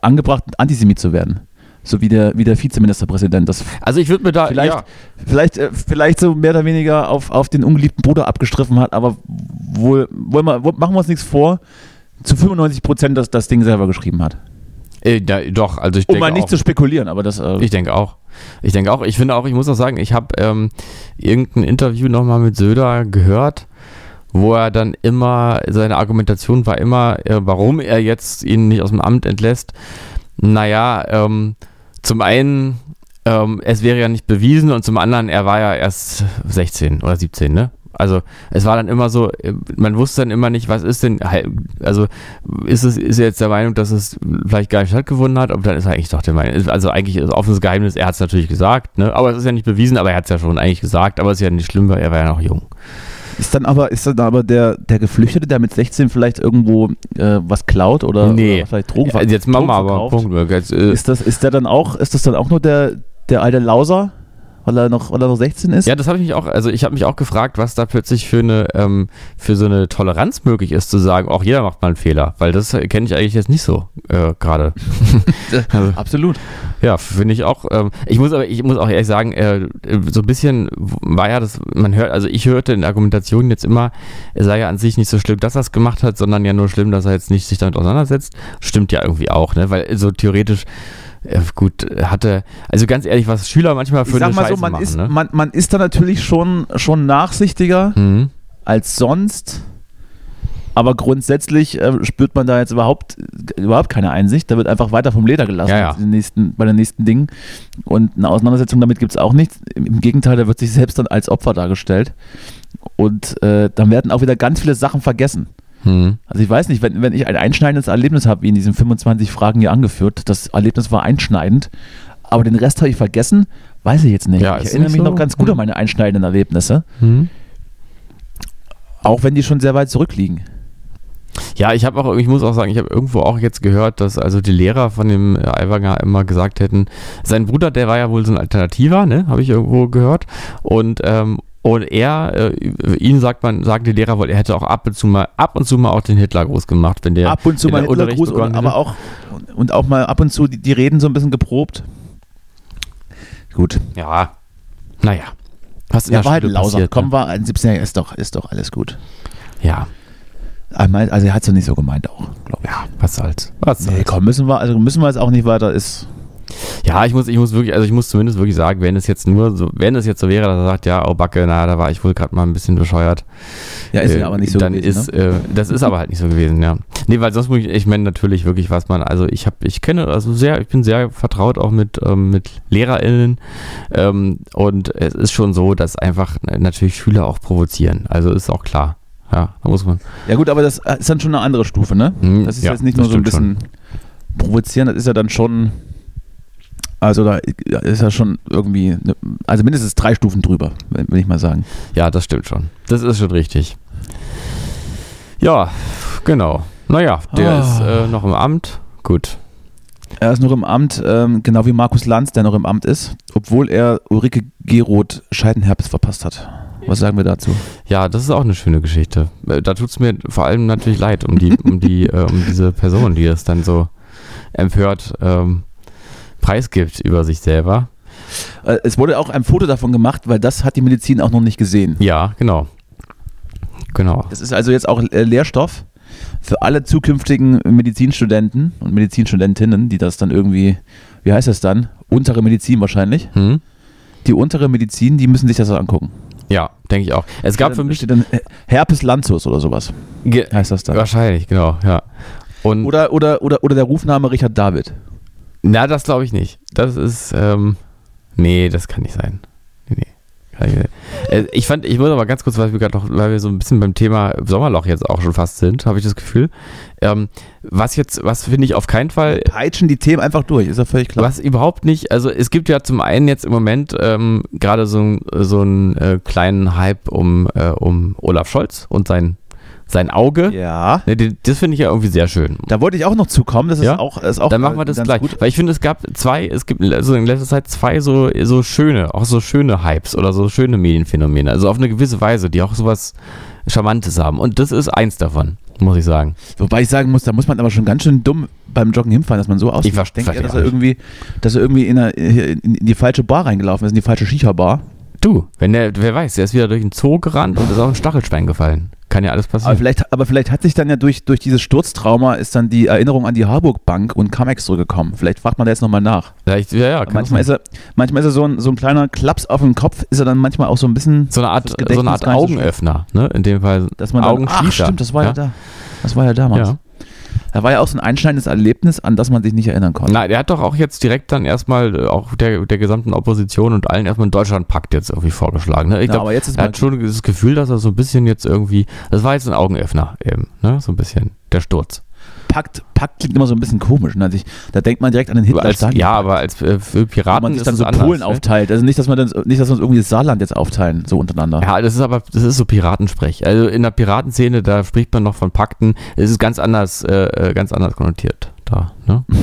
angebracht, Antisemit zu werden? So wie der, wie der Vizeministerpräsident. Das Also ich würde mir da vielleicht, ja, vielleicht, äh, vielleicht so mehr oder weniger auf, auf den ungeliebten Bruder abgestriffen hat, aber wohl, wollen wir, wo- machen wir uns nichts vor, zu 95 Prozent das, das Ding selber geschrieben hat. äh, da, doch, also ich Um denke mal nicht auch, zu spekulieren, aber das. Äh, Ich denke auch. Ich denke auch. Ich finde auch, ich muss auch sagen, ich habe ähm, irgendein Interview nochmal mit Söder gehört, wo er dann immer, seine Argumentation war immer, äh, warum er jetzt ihn nicht aus dem Amt entlässt. Naja, ähm, zum einen, ähm, es wäre ja nicht bewiesen und zum anderen, er war ja erst 16 oder 17, ne? Also es war dann immer so, äh, man wusste dann immer nicht, was ist denn, also ist es ist er jetzt der Meinung, dass es vielleicht gar nicht stattgefunden hat, aber dann ist er eigentlich doch der Meinung, also eigentlich ist offenes Geheimnis, er hat es natürlich gesagt, ne? aber es ist ja nicht bewiesen, aber er hat es ja schon eigentlich gesagt, aber es ist ja nicht schlimm, weil er war ja noch jung. Ist dann aber, ist dann aber der, der Geflüchtete, der mit 16 vielleicht irgendwo äh, was klaut oder, Nee. oder vielleicht Drogen, jetzt machen wir Drogen aber verkauft? Punkt. Jetzt, äh, Ist das, ist der dann auch, ist das dann auch nur der, der alte Lauser, weil er noch, weil er noch 16 ist? Ja, das habe ich mich auch, also ich habe mich auch gefragt, was da plötzlich für eine, ähm, für so eine Toleranz möglich ist, zu sagen, auch jeder macht mal einen Fehler, weil das kenne ich eigentlich jetzt nicht so äh, gerade. <laughs> <laughs> also, Absolut. ja, finde ich auch. Ähm, ich muss aber, ich muss auch ehrlich sagen, äh, so ein bisschen war ja das, man hört, also ich hörte in Argumentationen jetzt immer, es sei ja an sich nicht so schlimm, dass er es gemacht hat, sondern ja nur schlimm, dass er jetzt nicht sich damit auseinandersetzt. Stimmt ja irgendwie auch, ne? Weil so theoretisch gut hatte, also ganz ehrlich, was Schüler manchmal für Ich sag mal Scheiße so, man machen, ist, ne? man, man ist da natürlich schon, schon nachsichtiger Mhm. als sonst. Aber grundsätzlich äh, spürt man da jetzt überhaupt, überhaupt keine Einsicht. Da wird einfach weiter vom Leder gelassen Ja, ja. Den nächsten, bei den nächsten Dingen. Und eine Auseinandersetzung damit gibt es auch nicht. Im im Gegenteil, da wird sich selbst dann als Opfer dargestellt. Und äh, dann werden auch wieder ganz viele Sachen vergessen. Mhm. Also ich weiß nicht, wenn, wenn ich ein einschneidendes Erlebnis habe, wie in diesen 25 Fragen hier angeführt, das Erlebnis war einschneidend, aber den Rest habe ich vergessen, weiß ich jetzt nicht. Ja, ich erinnere mich so. noch ganz gut Hm. an meine einschneidenden Erlebnisse, Mhm. auch wenn die schon sehr weit zurückliegen. Ja, ich habe auch, ich muss auch sagen, ich habe irgendwo auch jetzt gehört, dass also die Lehrer von dem äh, Aiwanger immer gesagt hätten, sein Bruder, der war ja wohl so ein Alternativer, ne, habe ich irgendwo gehört. Und und, und er, äh, ihn sagt man, sagen die Lehrer wohl, er hätte auch ab und zu mal, ab und zu mal auch den Hitlergruß gemacht, wenn der ab und zu mal Unterricht Hitlergruß, begonnen aber auch und auch mal ab und zu die, die Reden so ein bisschen geprobt. Gut. Ja, naja. Was in Ja, der war halt Schule Lauser. passiert, Komm, ne? war ein 17-Jähriger, ist doch, ist doch alles gut. Ja, Also er hat es doch nicht so gemeint auch, glaube ich. ja, was soll's. Was Nee, soll's. komm, müssen wir, also müssen wir jetzt auch nicht weiter, ist Ja, ich muss, ich muss wirklich, also ich muss zumindest wirklich sagen, wenn es jetzt nur so, wenn es jetzt so wäre, dass er sagt, ja, oh Backe, na, da war ich wohl gerade mal ein bisschen bescheuert. ja, ist Äh, ja aber nicht so dann gewesen, ist, ne? äh, das ist aber halt nicht so gewesen, ja. Nee, weil sonst muss ich, ich meine natürlich wirklich, was man, also ich habe, ich kenne, also sehr, ich bin sehr vertraut auch mit, ähm, mit LehrerInnen ähm, und es ist schon so, dass einfach äh, natürlich Schüler auch provozieren, also ist auch klar. Ja, da muss man. Ja gut, aber das ist dann schon eine andere Stufe, ne? Hm, Das ist ja, jetzt nicht nur so ein bisschen provozieren, das ist ja dann schon, also da ist ja schon irgendwie, ne- also mindestens drei Stufen drüber, will ich mal sagen. Ja, das stimmt schon. Das ist schon richtig. Ja, genau. Naja, der Ah. ist äh, noch im Amt. Gut. Er ist noch im Amt, ähm, genau wie Markus Lanz, der noch im Amt ist, obwohl er Ulrike Geroth Scheidenherpes verpasst hat. Was sagen wir dazu? Ja, das ist auch eine schöne Geschichte. Äh, Da tut es mir vor allem natürlich leid um die, um die, äh, um diese Person, die das dann so empört ähm, preisgibt über sich selber. Äh, es wurde auch ein Foto davon gemacht, weil das hat die Medizin auch noch nicht gesehen. Ja, genau. Genau. Das ist also jetzt auch äh, Lehrstoff für alle zukünftigen Medizinstudenten und Medizinstudentinnen, die das dann irgendwie, wie heißt das dann? Untere Medizin wahrscheinlich. Hm? Die untere Medizin, die müssen sich das angucken. Ja, denke ich auch. Es gab für mich dann äh, Herpes Lanzus oder sowas, heißt das dann. wahrscheinlich, genau, ja. Und Oder, oder, oder, oder der Rufname Richard David. Na, das glaube ich nicht. Das ist ähm, nee, das kann nicht sein. Nee, nee. Äh, ich fand, ich muss aber ganz kurz, weil wir gerade noch, weil wir so ein bisschen beim Thema Sommerloch jetzt auch schon fast sind, habe ich das Gefühl. Ähm, was jetzt, was finde ich auf keinen Fall Peitschen die Themen einfach durch, ist ja völlig klar. Was überhaupt nicht, also es gibt ja zum einen jetzt im Moment ähm, gerade so, so einen äh, kleinen Hype um, äh, um Olaf Scholz und sein, sein Auge. Ja. Ne, das finde ich ja irgendwie sehr schön. Da wollte ich auch noch zukommen. Das ist Ja? auch, ist auch Dann machen wir äh, das gleich. Gut. Weil ich finde, es gab zwei, es gibt also in letzter Zeit zwei so, so schöne, auch so schöne Hypes oder so schöne Medienphänomene. Also auf eine gewisse Weise, die auch sowas Charmantes haben. Und das ist eins davon, muss ich sagen. Wobei ich sagen muss, da muss man aber schon ganz schön dumm beim Joggen hinfallen, dass man so aussieht. Ich ver- denke dass er irgendwie, dass er irgendwie in, eine, in, in die falsche Bar reingelaufen ist, in die falsche Shisha-Bar. Du, wenn der, wer weiß, der ist wieder durch den Zoo gerannt und ist auf ein Stachelschwein gefallen. Kann ja alles Aber passieren. vielleicht, aber vielleicht hat sich dann ja durch, durch dieses Sturztrauma ist dann die Erinnerung an die Harburg Bank und Camex zurückgekommen. Vielleicht fragt man da jetzt nochmal nach. Vielleicht, ja, ja, manchmal, ist er, manchmal ist er so ein, so ein kleiner Klaps auf den Kopf, ist er dann manchmal auch so ein bisschen, so eine Art, so eine Art Augenöffner, ne? In dem Fall dass man dann, ach Augenschließer. stimmt, das war ja, da. Das war ja damals. Ja. Da war ja auch so ein einschneidendes Erlebnis, an das man sich nicht erinnern konnte. Na, der hat doch auch jetzt direkt dann erstmal äh, auch der, der gesamten Opposition und allen erstmal einen Deutschlandpakt jetzt irgendwie vorgeschlagen. Ne? Ich Ja, glaub, aber jetzt ist er hat schon das Gefühl, dass er so ein bisschen jetzt irgendwie, das war jetzt ein Augenöffner eben, ne? So ein bisschen, der Sturz. Pakt, Pakt klingt immer so ein bisschen komisch. Ne? Also ich, da denkt man direkt an den Hitler. Als, ja, aber als äh, Piraten man sich ist dann so anders, Polen ne? aufteilt. Also nicht, dass man dann, nicht, dass wir uns irgendwie das Saarland jetzt aufteilen, so untereinander. Ja, das ist aber, das ist so Piratensprech. Also in der Piratenszene, da spricht man noch von Pakten. Es ist ganz anders, äh, äh, ganz anders konnotiert da, ne? <laughs>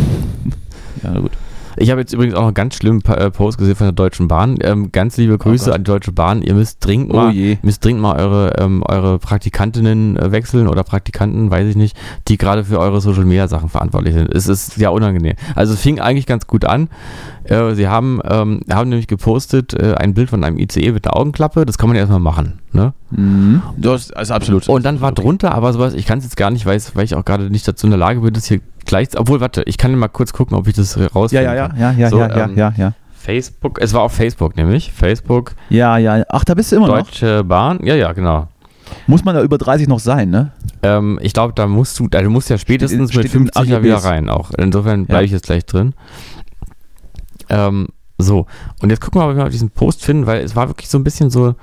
Ja, na gut. Ich habe jetzt übrigens auch noch einen ganz schlimmen äh, Post gesehen von der Deutschen Bahn. Ähm, ganz liebe Grüße Gott. an die Deutsche Bahn. Ihr müsst dringend Oh mal, je. müsst dringend mal eure, ähm, eure Praktikantinnen äh, wechseln oder Praktikanten, weiß ich nicht, die gerade für eure Social Media Sachen verantwortlich sind. Es ist ja unangenehm. Also es fing eigentlich ganz gut an. Äh, sie haben, ähm, haben nämlich gepostet äh, ein Bild von einem ICE mit einer Augenklappe. Das kann man ja erstmal machen. Ne? Mhm. Das ist absolut. Und dann war drunter aber sowas, ich kann es jetzt gar nicht, weil ich auch gerade nicht dazu in der Lage bin, das hier gleich, obwohl, warte, ich kann mal kurz gucken, ob ich das ja, rausfinde. ja, ja, ja, ja, So, ja, ja, ähm, ja, ja. Facebook, es war auf Facebook nämlich, Facebook, Ja, ja. Ach, da bist du immer noch. Deutsche Bahn, ja, ja, genau. Muss man da über 30 noch sein, ne? Ähm, ich glaube, da musst du, da- du musst ja spätestens Steht mit steht in 50 ja wieder rein auch. Insofern bleibe Ja. ich jetzt gleich drin. Ähm, so, und jetzt gucken wir mal, ob wir diesen Post finden, weil es war wirklich so ein bisschen so,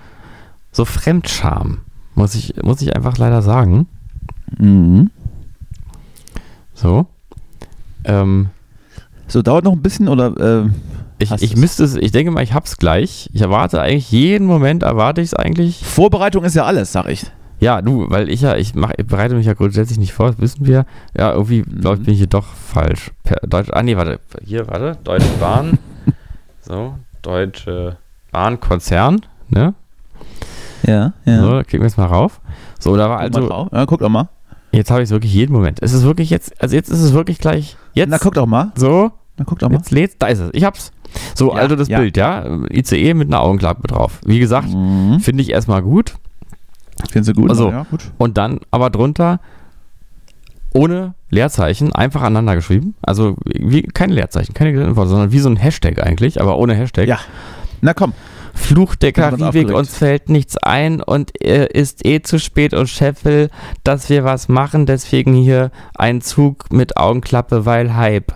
so Fremdscham, muss ich, muss ich einfach leider sagen. Mhm. So. Ähm, So, dauert noch ein bisschen oder. Äh, ich, ich müsste es, ich denke mal, ich hab's gleich. Ich erwarte eigentlich, jeden Moment erwarte ich es eigentlich. Vorbereitung ist ja alles, sag ich. Ja, du, weil ich ja, ich, mach, ich bereite mich ja grundsätzlich nicht vor, das wissen wir. Ja, irgendwie, glaube ich, bin ich hier doch falsch. Per, Deutsch, ah, nee, warte, hier, warte, Deutsche Bahn. <laughs> so, Deutsche Bahnkonzern, ne? Ja, ja. So, da klicken wir jetzt mal rauf. So, da war Guck mal also, drauf. ja, guck doch mal. Jetzt habe ich es wirklich jeden Moment. Es ist wirklich jetzt, also jetzt ist es wirklich gleich, jetzt, Na, guck doch mal. so, Na, guck doch mal. jetzt lädt, da ist es, ich hab's. So, Ja, also das ja. Bild, ja, ICE mit einer Augenklappe drauf. Wie gesagt, Mhm. finde ich erstmal gut. Findest du gut? Also, ja, gut. Und dann aber drunter ohne Leerzeichen einfach aneinander geschrieben. Also wie, keine Leerzeichen, keine Worte, sondern wie so ein Hashtag eigentlich, aber ohne Hashtag. Ja. Na komm. Fluch der Karibik, uns fällt nichts ein und äh, ist eh zu spät und Chef will, dass wir was machen, deswegen hier ein Zug mit Augenklappe, weil Hype.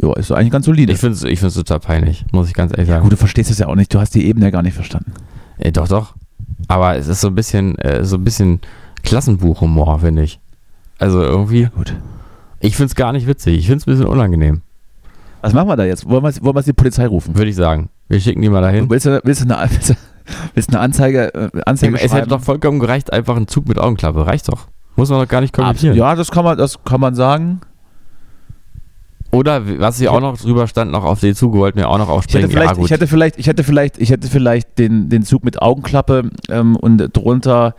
Ja, ist doch eigentlich ganz solide. Ich finde es ich find's total peinlich, muss ich ganz ehrlich sagen. Gut, du verstehst es ja auch nicht. Du hast die Ebene ja gar nicht verstanden. Äh, doch, doch. Aber es ist so ein bisschen, äh, so ein bisschen Klassenbuchhumor, finde ich. Also irgendwie, Gut. ich finde es gar nicht witzig. Ich finde es ein bisschen unangenehm. Was machen wir da jetzt? Wollen wir, wollen wir die Polizei rufen? Würde ich sagen. Wir schicken die mal dahin. Willst du, willst du, eine, <laughs> willst du, eine Anzeige, äh, Anzeige Es hätte doch vollkommen gereicht, einfach ein Zug mit Augenklappe. Reicht doch. Muss man doch gar nicht kommentieren. Ja, das kann man, das kann man sagen. Oder was hier auch noch drüber stand, noch auf den Zug, wollten wir auch noch Ich hätte aufsprechen. vielleicht, ja, ich hätte vielleicht, ich hätte vielleicht, ich hätte vielleicht den, den Zug mit Augenklappe ähm, und drunter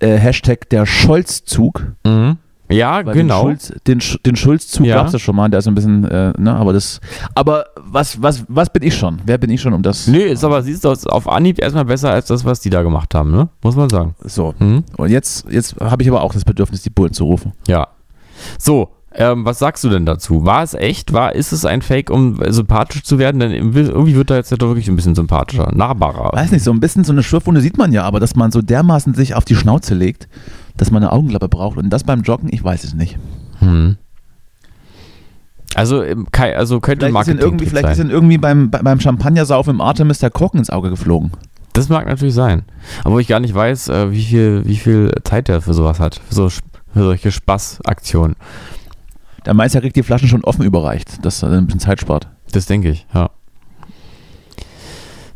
äh, Hashtag der Scholz-Zug. mhm. Ja, Weil genau. Den, Schulz, den, den Schulz-Zug Ja. gab es ja schon mal, der ist ein bisschen, äh, ne, aber das. Aber was, was, was bin ich schon? Wer bin ich schon um das? Nee, ist aber, siehst du, ist auf Anhieb erstmal besser als das, was die da gemacht haben, ne? Muss man sagen. So. Mhm. Und jetzt, jetzt habe ich aber auch das Bedürfnis, die Bullen zu rufen. Ja. So, ähm, was sagst du denn dazu? War es echt? War, ist es ein Fake, um äh, sympathisch zu werden? Denn irgendwie wird er jetzt ja doch wirklich ein bisschen sympathischer, nahbarer. Weiß nicht, so ein bisschen so eine Schürfwunde sieht man ja, aber dass man so dermaßen sich auf die Schnauze legt, dass man eine Augenklappe braucht und das beim Joggen, ich weiß es nicht. Hm. Also, ähm, also könnte Vielleicht ist Marketing irgendwie, vielleicht ist sein. ihn irgendwie beim, bei- beim Champagnersaufen im Artemis der Korken ins Auge geflogen. Das mag natürlich sein. Aber ich gar nicht weiß, äh, wie viel, wie viel Zeit der für sowas hat. Für, so, für solche Spaßaktionen. Der Meister kriegt die Flaschen schon offen überreicht, dass er ein bisschen Zeit spart. Das denke ich, ja.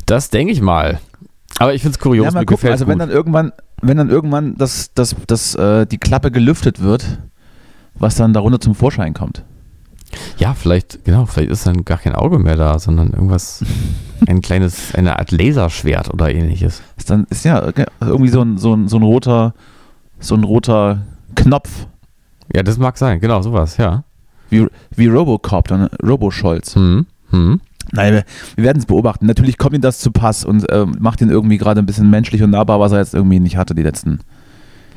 Das denke ich mal. Aber ich finde es kurios, ja, mir gucken, gefällt also gut. wenn dann irgendwann, wenn dann irgendwann das, das, das, äh, die Klappe gelüftet wird, was dann darunter zum Vorschein kommt. Ja, vielleicht, genau, vielleicht ist dann gar kein Auge mehr da, sondern irgendwas, <laughs> ein kleines, eine Art Laserschwert oder ähnliches. Ist dann ist ja irgendwie so ein, so ein, so ein roter, so ein roter Knopf, Ja, das mag sein, genau, sowas, ja. wie, wie Robocop, dann Robo-Scholz. Hm, hm. Nein, wir, werden es beobachten. Natürlich kommt ihm das zu Pass und ähm, macht ihn irgendwie gerade ein bisschen menschlich und nahbar, was er jetzt irgendwie nicht hatte die letzten,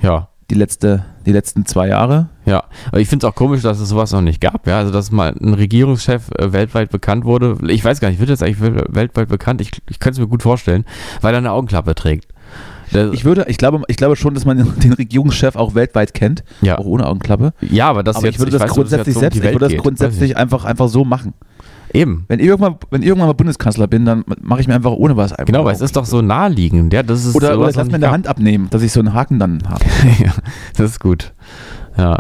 Ja, die letzte, die letzten zwei Jahre. ja. Aber ich finde es auch komisch, dass es sowas noch nicht gab, ja. Also, dass mal ein Regierungschef äh, weltweit bekannt wurde. Ich weiß gar nicht, wird jetzt eigentlich wel- weltweit bekannt? Ich, ich könnte es mir gut vorstellen, weil er eine Augenklappe trägt. Der, Ich würde, ich glaube, ich glaube schon, dass man <laughs> den Regierungschef auch weltweit kennt, ja. auch ohne Augenklappe. ja, aber das Aber jetzt, ich würde das weiß grundsätzlich um selbst, die ich würde das grundsätzlich einfach, einfach so machen. Eben. Wenn ich irgendwann, wenn ich irgendwann mal Bundeskanzler bin, dann mache ich mir einfach ohne was einfach. Genau, weil es ist doch so naheliegend. Ja, das ist Oder, oder lass noch mir nicht eine Hand abnehmen, dass ich so einen Haken dann habe. <laughs> ja, das ist gut. Ja.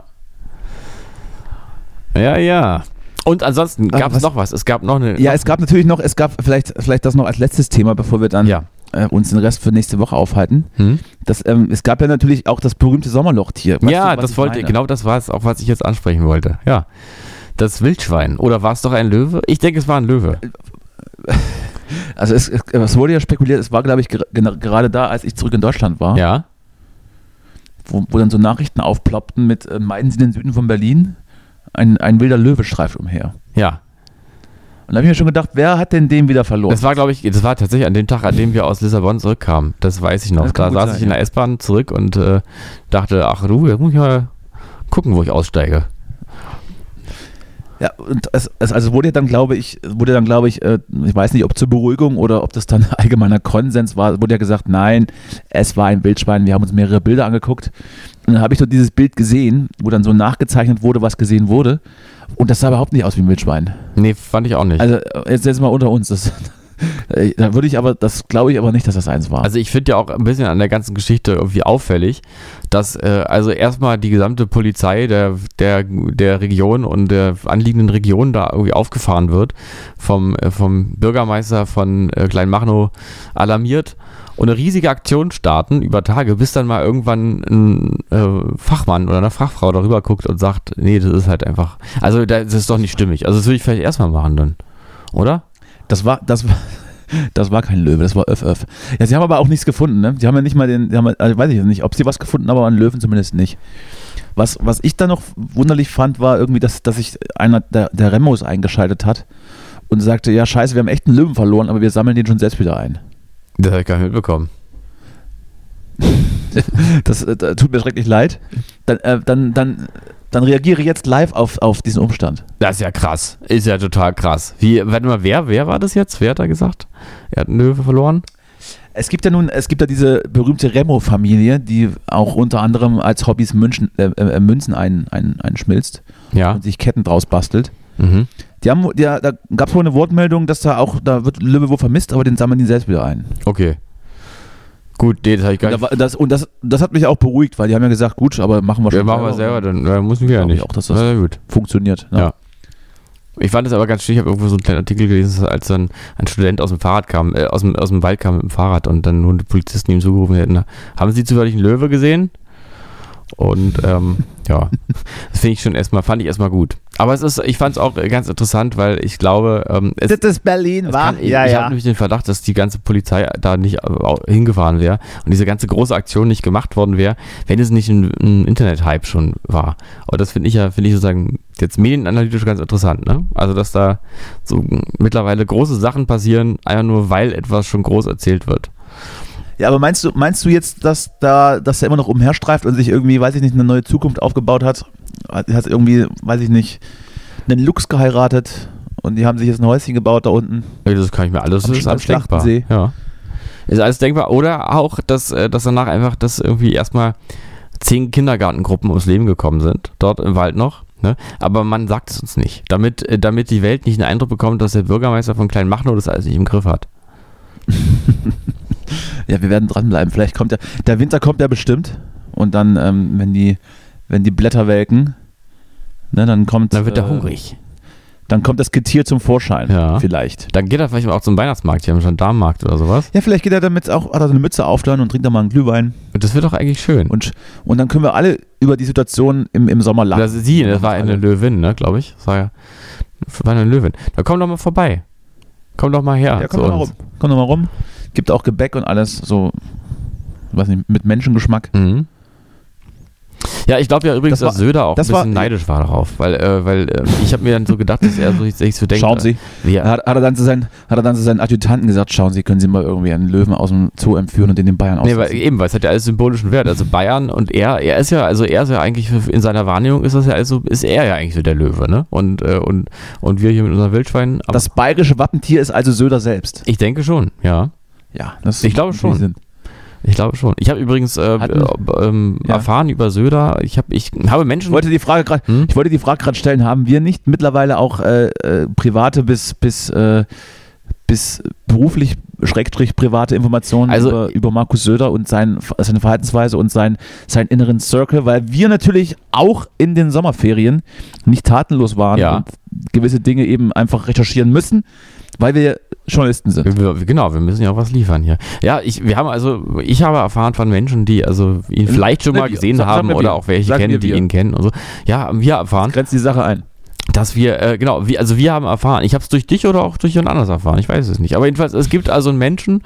Ja, ja. Und ansonsten Ah, gab es noch was. Es gab noch eine. Ja, es gab natürlich noch, es gab vielleicht, vielleicht das noch als letztes Thema, bevor wir dann Ja. äh, uns den Rest für nächste Woche aufhalten. Hm? Das, ähm, es gab ja natürlich auch das berühmte Sommerlochtier. Weißt ja, du, das wollte genau das war es auch, was ich jetzt ansprechen wollte. Ja. Das Wildschwein. Oder war es doch ein Löwe? Ich denke, es war ein Löwe. <laughs> Also es, es, es wurde ja spekuliert, es war, glaube ich, ger- gerade da, als ich zurück in Deutschland war, Ja. wo, wo dann so Nachrichten aufploppten mit äh, meiden Sie den Süden von Berlin? Ein, ein wilder Löwe streift umher. Ja. Und da habe ich mir schon gedacht, wer hat denn den wieder verloren? Das war, glaube ich, das war tatsächlich an dem Tag, an dem wir aus Lissabon zurückkamen. Das weiß ich noch. Da saß sein, ich in der. S-Bahn zurück und äh, dachte, ach du, jetzt muss ich mal gucken, wo ich aussteige. Ja, und es, es also wurde dann, glaube ich, wurde dann, glaube ich, äh, ich weiß nicht, ob zur Beruhigung oder ob das dann <laughs> allgemeiner Konsens war, wurde ja gesagt, nein, es war ein Wildschwein. Wir haben uns mehrere Bilder angeguckt. Und dann habe ich dort dieses Bild gesehen, wo dann so nachgezeichnet wurde, was gesehen wurde. Und das sah überhaupt nicht aus wie ein Wildschwein. Nee, fand ich auch nicht. Also äh, jetzt jetzt mal unter uns. Das, <laughs> da würde ich aber, das glaube ich aber nicht, dass das eins war. Also ich finde ja auch ein bisschen an der ganzen Geschichte irgendwie auffällig, dass äh, also erstmal die gesamte Polizei der, der, der Region und der anliegenden Region da irgendwie aufgefahren wird, vom, äh, vom Bürgermeister von äh, Kleinmachnow alarmiert und eine riesige Aktion starten über Tage, bis dann mal irgendwann ein äh, Fachmann oder eine Fachfrau darüber guckt und sagt, nee, das ist halt einfach, also das ist doch nicht stimmig. Also das würde ich vielleicht erstmal machen dann, oder? Das war, das war, <laughs> das war kein Löwe, das war Öff Öff. Ja, sie haben aber auch nichts gefunden, ne? Sie haben ja nicht mal den, sie haben, also weiß ich nicht, ob sie was gefunden haben, aber einen Löwen zumindest nicht. Was, was ich dann noch wunderlich fand, war irgendwie, dass, dass sich einer der, der Remos eingeschaltet hat und sagte, ja scheiße, wir haben echt einen Löwen verloren, aber wir sammeln den schon selbst wieder ein. Das habe ich gar nicht mitbekommen. <laughs> Das äh, tut mir schrecklich leid. Dann, äh, dann, dann, dann reagiere jetzt live auf, auf diesen Umstand. Das ist ja krass. Ist ja total krass. Wie, warte mal, wer, wer war das jetzt? Wer hat da gesagt? Er hat einen Löwe verloren? Es gibt ja nun, es gibt ja diese berühmte Remo-Familie, die auch unter anderem als Hobbys München, äh, äh, Münzen ein, ein, einschmilzt Ja. und sich Ketten draus bastelt. Mhm. Die haben, die, da gab es wohl eine Wortmeldung, dass da auch, da wird Löwe wohl vermisst, aber den sammeln die selbst wieder ein. Okay. Gut, nee, das habe ich gar Und, nicht. da, war- das, und das, das hat mich auch beruhigt, weil die haben ja gesagt, gut, aber machen wir schon. Ja, machen wir selber, dann äh, müssen wir ja nicht. auch, dass das- Na gut. Funktioniert. Ne? Ja. Ich fand es aber ganz schön, ich habe irgendwo so einen kleinen Artikel gelesen, als dann ein Student aus dem Fahrrad kam, äh, aus, dem, aus dem Wald kam mit dem Fahrrad und dann nur die Polizisten ihm zugerufen hätten, na, haben Sie zufällig einen Löwe gesehen? Und ähm, ja, <laughs> das finde ich schon erstmal, fand ich erstmal gut. Aber es ist, ich fand es auch ganz interessant, weil ich glaube, ähm, es, Das ist Berlin, war? kann, ich habe nämlich den Verdacht, dass die ganze Polizei da nicht hingefahren wäre und diese ganze große Aktion nicht gemacht worden wäre, wenn es nicht ein, ein Internet-Hype schon war. Aber das finde ich ja, finde ich sozusagen jetzt medienanalytisch ganz interessant, ne? Also, dass da so mittlerweile große Sachen passieren, einfach nur weil etwas schon groß erzählt wird. Ja, aber meinst du, meinst du jetzt, dass da, dass er immer noch umherstreift und sich irgendwie, weiß ich nicht, eine neue Zukunft aufgebaut hat? Hat hat irgendwie, weiß ich nicht, einen Lux geheiratet und die haben sich jetzt ein Häuschen gebaut da unten. Ja, Das kann ich mir alles, Am das ist alles denkbar. Ja. Ist alles denkbar. Oder auch, dass, äh, dass danach einfach, dass irgendwie erstmal zehn Kindergartengruppen ums Leben gekommen sind, dort im Wald noch. Ne? Aber man sagt es uns nicht, damit, äh, damit die Welt nicht den Eindruck bekommt, dass der Bürgermeister von Kleinmachnow das alles nicht im Griff hat. <laughs> Ja, wir werden dranbleiben. Vielleicht kommt ja, der Winter kommt ja bestimmt und dann, ähm, wenn die, wenn die Blätter welken, ne, dann kommt. Dann wird er äh, hungrig. Dann kommt das Getier zum Vorschein. Ja. Vielleicht. Dann geht er vielleicht auch zum Weihnachtsmarkt, die haben schon einen Darmmarkt oder sowas. Ja, vielleicht geht er damit auch, hat er so eine Mütze auf dann und trinkt dann mal einen Glühwein. Und das wird doch eigentlich schön. Und, und dann können wir alle über die Situation im, im Sommer lachen. das ist sie, das war eine Löwin, ne, glaube ich. Das war ja war eine Löwin. Da komm doch mal vorbei. Komm doch mal her. Ja, komm doch mal rum. Komm doch mal rum. Gibt auch Gebäck und alles so, weiß nicht, mit Menschengeschmack. Mhm. Ja, ich glaube ja übrigens, Das war- dass Söder auch ein das bisschen war- neidisch war darauf, weil, äh, weil äh, ich habe mir dann so gedacht, dass er so, sich so denkt. Schauen Sie. äh, Ja, Hat, hat, er dann zu seinen, hat er dann zu seinen Adjutanten gesagt, schauen Sie, können Sie mal irgendwie einen Löwen aus dem Zoo entführen und in den Bayern Nee, weil, aussetzen. eben, weil es hat ja alles symbolischen Wert. Also Bayern und er, er ist ja, also er ist ja eigentlich in seiner Wahrnehmung ist das ja also, ist er ja eigentlich so der Löwe, ne? Und, äh, und, und wir hier mit unseren Wildschweinen. Das bayerische Wappentier ist also Söder selbst. ich denke schon, ja. Ja, das Ich glaube schon. Sinn. Ich glaube schon. Ich habe übrigens äh, äh, ähm, Ja. erfahren über Söder. Ich habe, ich habe Menschen. Ich wollte die Frage gerade, Hm? ich wollte die Frage gerade stellen, haben wir nicht mittlerweile auch äh, äh, private bis bis äh, bis beruflich schrägstrich private Informationen Also- über, über Markus Söder und sein, seine Verhaltensweise und sein, seinen inneren Circle, weil wir natürlich auch in den Sommerferien nicht tatenlos waren Ja. und gewisse Dinge eben einfach recherchieren müssen, weil wir Journalisten sind. Wir, genau, wir müssen ja auch was liefern hier. Ja, ich, wir haben also, ich habe erfahren von Menschen, die also ihn vielleicht schon mal gesehen Sag- sag haben oder wir. auch welche Sag kennen, die wir. ihn kennen und so. Ja, haben wir erfahren, Grenzt die Sache ein. Dass wir, äh, genau, wir, also wir haben erfahren, ich habe es durch dich oder auch durch jemand anders erfahren, ich weiß es nicht. Aber jedenfalls, es gibt also einen Menschen,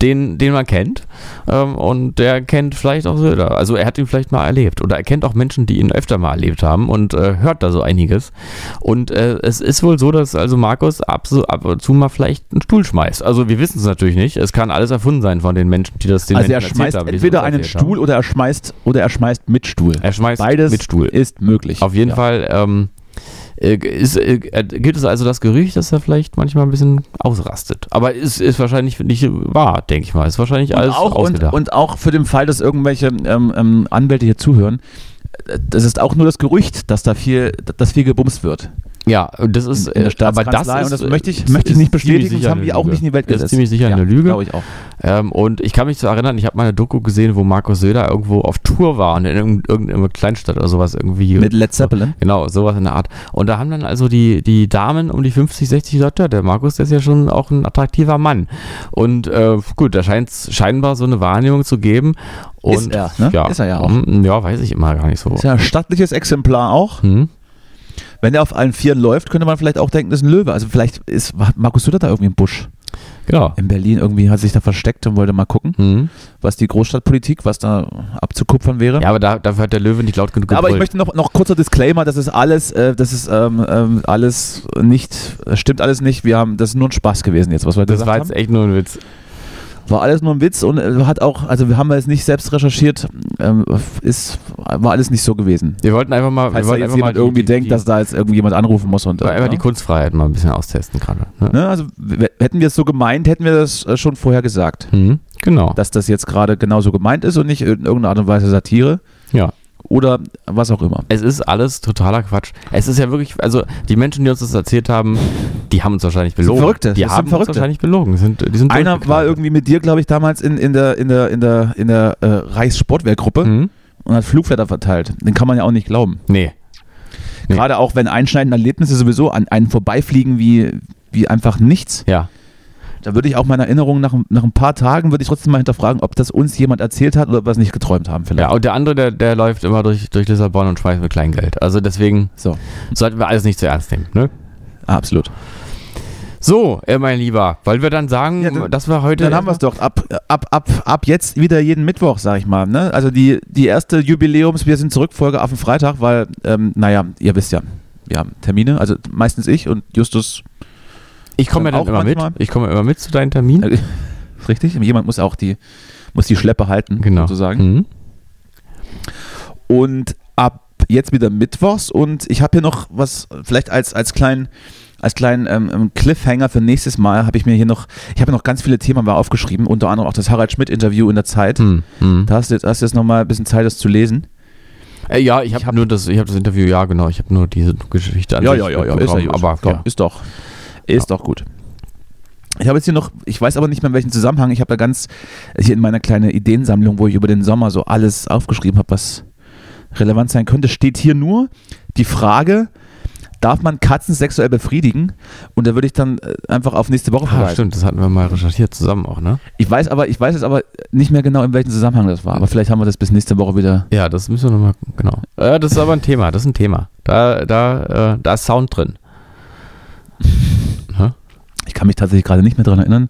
den, den man kennt ähm, und der kennt vielleicht auch Söder. Also er hat ihn vielleicht mal erlebt oder er kennt auch Menschen, die ihn öfter mal erlebt haben und äh, hört da so einiges. Und äh, es ist wohl so, dass also Markus ab, so, ab und zu mal vielleicht einen Stuhl schmeißt. Also wir wissen es natürlich nicht. Es kann alles erfunden sein von den Menschen, die das den Also er Menschen schmeißt haben, die es entweder einen haben. Stuhl oder er schmeißt oder er schmeißt mit Stuhl. Er schmeißt Beides mit Stuhl. ist möglich. Auf jeden Ja. Fall ähm, äh, ist, äh, äh, gibt es also das Gerücht, dass er vielleicht manchmal ein bisschen ausrastet. Aber ist, ist wahrscheinlich nicht wahr, denke ich mal. Ist wahrscheinlich Und alles auch, und, ausgedacht. und auch für den Fall, dass irgendwelche ähm, ähm, Anwälte hier zuhören, äh, das ist auch nur das Gerücht, dass da viel, dass viel gebumst wird. Ja, und das ist, in, in der äh, aber das ist, und das möchte ich, ist- möchte ich nicht bestätigen, das haben wir auch nicht in die Welt Das gesetzt. ist ziemlich sicher ja, eine Lüge. Glaube ich auch. Ähm, und ich kann mich zu erinnern, ich habe mal eine Doku gesehen, wo Markus Söder irgendwo auf Tour war in irgendeiner Kleinstadt oder sowas irgendwie. Mit Led Zeppelin. Genau, sowas in der Art. Und da haben dann also die, die Damen um die 50, 60 gesagt, ja, der Markus, der ist ja schon auch ein attraktiver Mann. Und äh, gut, da scheint es scheinbar so eine Wahrnehmung zu geben. Und, Ist er, ne? Ja, Ist er ja auch. Mm, Ja, weiß ich immer gar nicht so. Ist ja ein stattliches Exemplar auch. Hm? Wenn er auf allen Vieren läuft, könnte man vielleicht auch denken, das ist ein Löwe. Also vielleicht ist hat Markus Söder da irgendwie im Busch. Genau. In Berlin irgendwie hat sich da versteckt und wollte mal gucken, Hm. was die Großstadtpolitik, was da abzukupfern wäre. Ja, aber da, dafür hat der Löwe nicht laut genug Aber ich gebrüllt. möchte noch, noch kurzer Disclaimer, das ist alles, äh, das ist ähm, ähm, alles nicht, das stimmt alles nicht. Wir haben, das ist nur ein Spaß gewesen jetzt, was wir das gesagt war haben. jetzt echt nur ein Witz. War alles nur ein Witz und äh, hat auch, also wir haben jetzt nicht selbst recherchiert, ähm, ist, war alles nicht so gewesen. Wir wollten einfach mal, wir Falls da wollten jetzt einfach mal jemand irgendwie die, denkt, die, dass da jetzt irgendjemand anrufen muss und einfach äh, die Kunstfreiheit mal ein bisschen austesten gerade. Ne? ne, also hätten wir es so gemeint, hätten wir das äh, schon vorher gesagt, Hm? Genau. dass das jetzt gerade genauso gemeint ist und nicht in irgendeiner Art und Weise Satire Ja. Oder was auch immer. Es ist alles totaler Quatsch. Es ist ja wirklich, also die Menschen, die uns das erzählt haben, die haben uns wahrscheinlich belogen. Verrückte, Die das haben uns Verrückte. wahrscheinlich belogen. Sind, die sind Einer war irgendwie mit dir, glaube ich, damals in, in der, in der, in der, in der äh, Reichssportwehrgruppe Hm? und hat Flugblätter verteilt. Den kann man ja auch nicht glauben. Nee. Nee. Gerade auch wenn einschneidende Erlebnisse sowieso an einen vorbeifliegen wie, wie einfach nichts. Ja. Da würde ich auch meine Erinnerung nach, nach ein paar Tagen würde ich trotzdem mal hinterfragen, ob das uns jemand erzählt hat oder ob wir es nicht geträumt haben vielleicht. Ja, und der andere, der, der läuft immer durch, durch Lissabon und schmeißt mit Kleingeld. Also deswegen So, sollten wir alles nicht zu ernst nehmen. Ne? absolut. So, äh, mein Lieber, weil wir dann sagen, Ja, dann- dass wir heute. Dann haben wir es doch. Ab, ab, ab, ab jetzt wieder jeden Mittwoch, sag ich mal. Ne? Also die, die erste Jubiläums, wir sind zurück, Folge auf den Freitag, weil, ähm, naja, ihr wisst ja, wir haben Termine, also meistens ich und Justus, Ich komme ja dann immer mit. manchmal. Ich komme immer mit zu deinen Terminen. äh, <laughs> ist richtig, jemand muss auch die, muss die Schleppe halten, genau. sozusagen. Mhm. Und ab jetzt wieder Mittwochs und ich habe hier noch was, vielleicht als, als kleinen als kleinen ähm, ähm, Cliffhanger für nächstes Mal habe ich mir hier noch, ich habe noch ganz viele Themen mal aufgeschrieben, unter anderem auch das Harald Schmidt-Interview in der Zeit. Hm. Hm. Da hast du jetzt, hast jetzt nochmal ein bisschen Zeit, das zu lesen. Äh, ja, ich habe hab- nur das, ich habe das Interview, ja genau, ich habe nur diese Geschichte an sich mitbekommen, aber Komm, ja. ist doch, ist doch gut. Ich habe jetzt hier noch, ich weiß aber nicht mehr in welchem Zusammenhang, ich habe da ganz, hier in meiner kleinen Ideensammlung, wo ich über den Sommer so alles aufgeschrieben habe, was relevant sein könnte, steht hier nur die Frage, darf man Katzen sexuell befriedigen? Und da würde ich dann äh, einfach auf nächste Woche Ah, verweisen. stimmt, das hatten wir mal recherchiert zusammen auch, ne? Ich weiß aber, ich weiß jetzt aber nicht mehr genau, in welchem Zusammenhang das war. Aber vielleicht haben wir das bis nächste Woche wieder. Ja, das müssen wir nochmal, genau. Äh, das ist aber ein Thema, das ist ein Thema. Da, da, äh, da ist Sound drin. Ich kann mich tatsächlich gerade nicht mehr daran erinnern,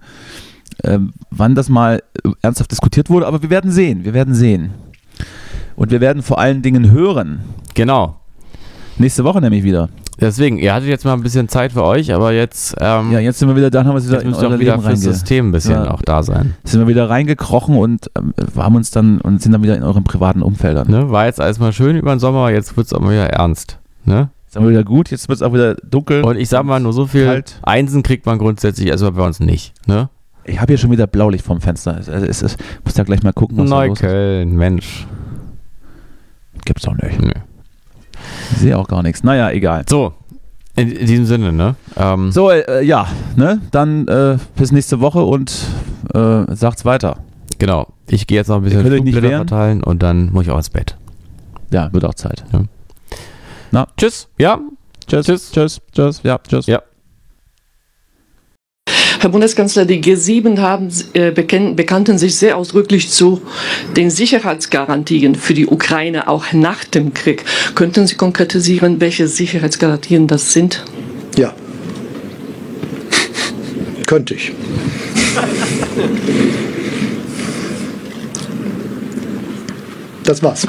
ähm, wann das mal äh, ernsthaft diskutiert wurde, aber wir werden sehen. Wir werden sehen. Und wir werden vor allen Dingen hören. Genau. Nächste Woche nämlich wieder. Deswegen, ihr hattet jetzt mal ein bisschen Zeit für euch, aber jetzt, ähm, Ja, jetzt sind wir wieder da, haben wir wieder jetzt in euer auch wieder Leben fürs System ein bisschen Ja. auch da sein. sind wir wieder reingekrochen und ähm, haben uns dann und sind dann wieder in euren privaten Umfeldern. Ne? War jetzt alles mal schön über den Sommer, jetzt wird es auch mal wieder ernst. Ne? Jetzt sind wir wieder gut, jetzt wird es auch wieder dunkel. Und ich sag mal nur so viel, Kalt. Einsen kriegt man grundsätzlich erstmal bei uns nicht. Ne? Ich habe hier schon wieder Blaulicht vom Fenster. Also es ist, muss da gleich mal gucken, was da los ist. Neukölln, Mensch. Gibt's doch nicht. Nö. Ich sehe auch gar nichts. Naja, egal. So, in, in diesem Sinne, ne? Ähm, So, äh, ja, ne? Dann äh, bis nächste Woche und äh, sagt's weiter. Genau. Ich gehe jetzt noch ein bisschen Flugblätter verteilen und dann muss ich auch ins Bett. Ja, wird auch Zeit. Tschüss. Ja. Tschüss, tschüss, tschüss, tschüss, ja, tschüss. Ja. Herr Bundeskanzler, die G7 haben, äh, bekannten sich sehr ausdrücklich zu den Sicherheitsgarantien für die Ukraine auch nach dem Krieg. Könnten Sie konkretisieren, welche Sicherheitsgarantien das sind? Ja. Könnte ich. Das war's.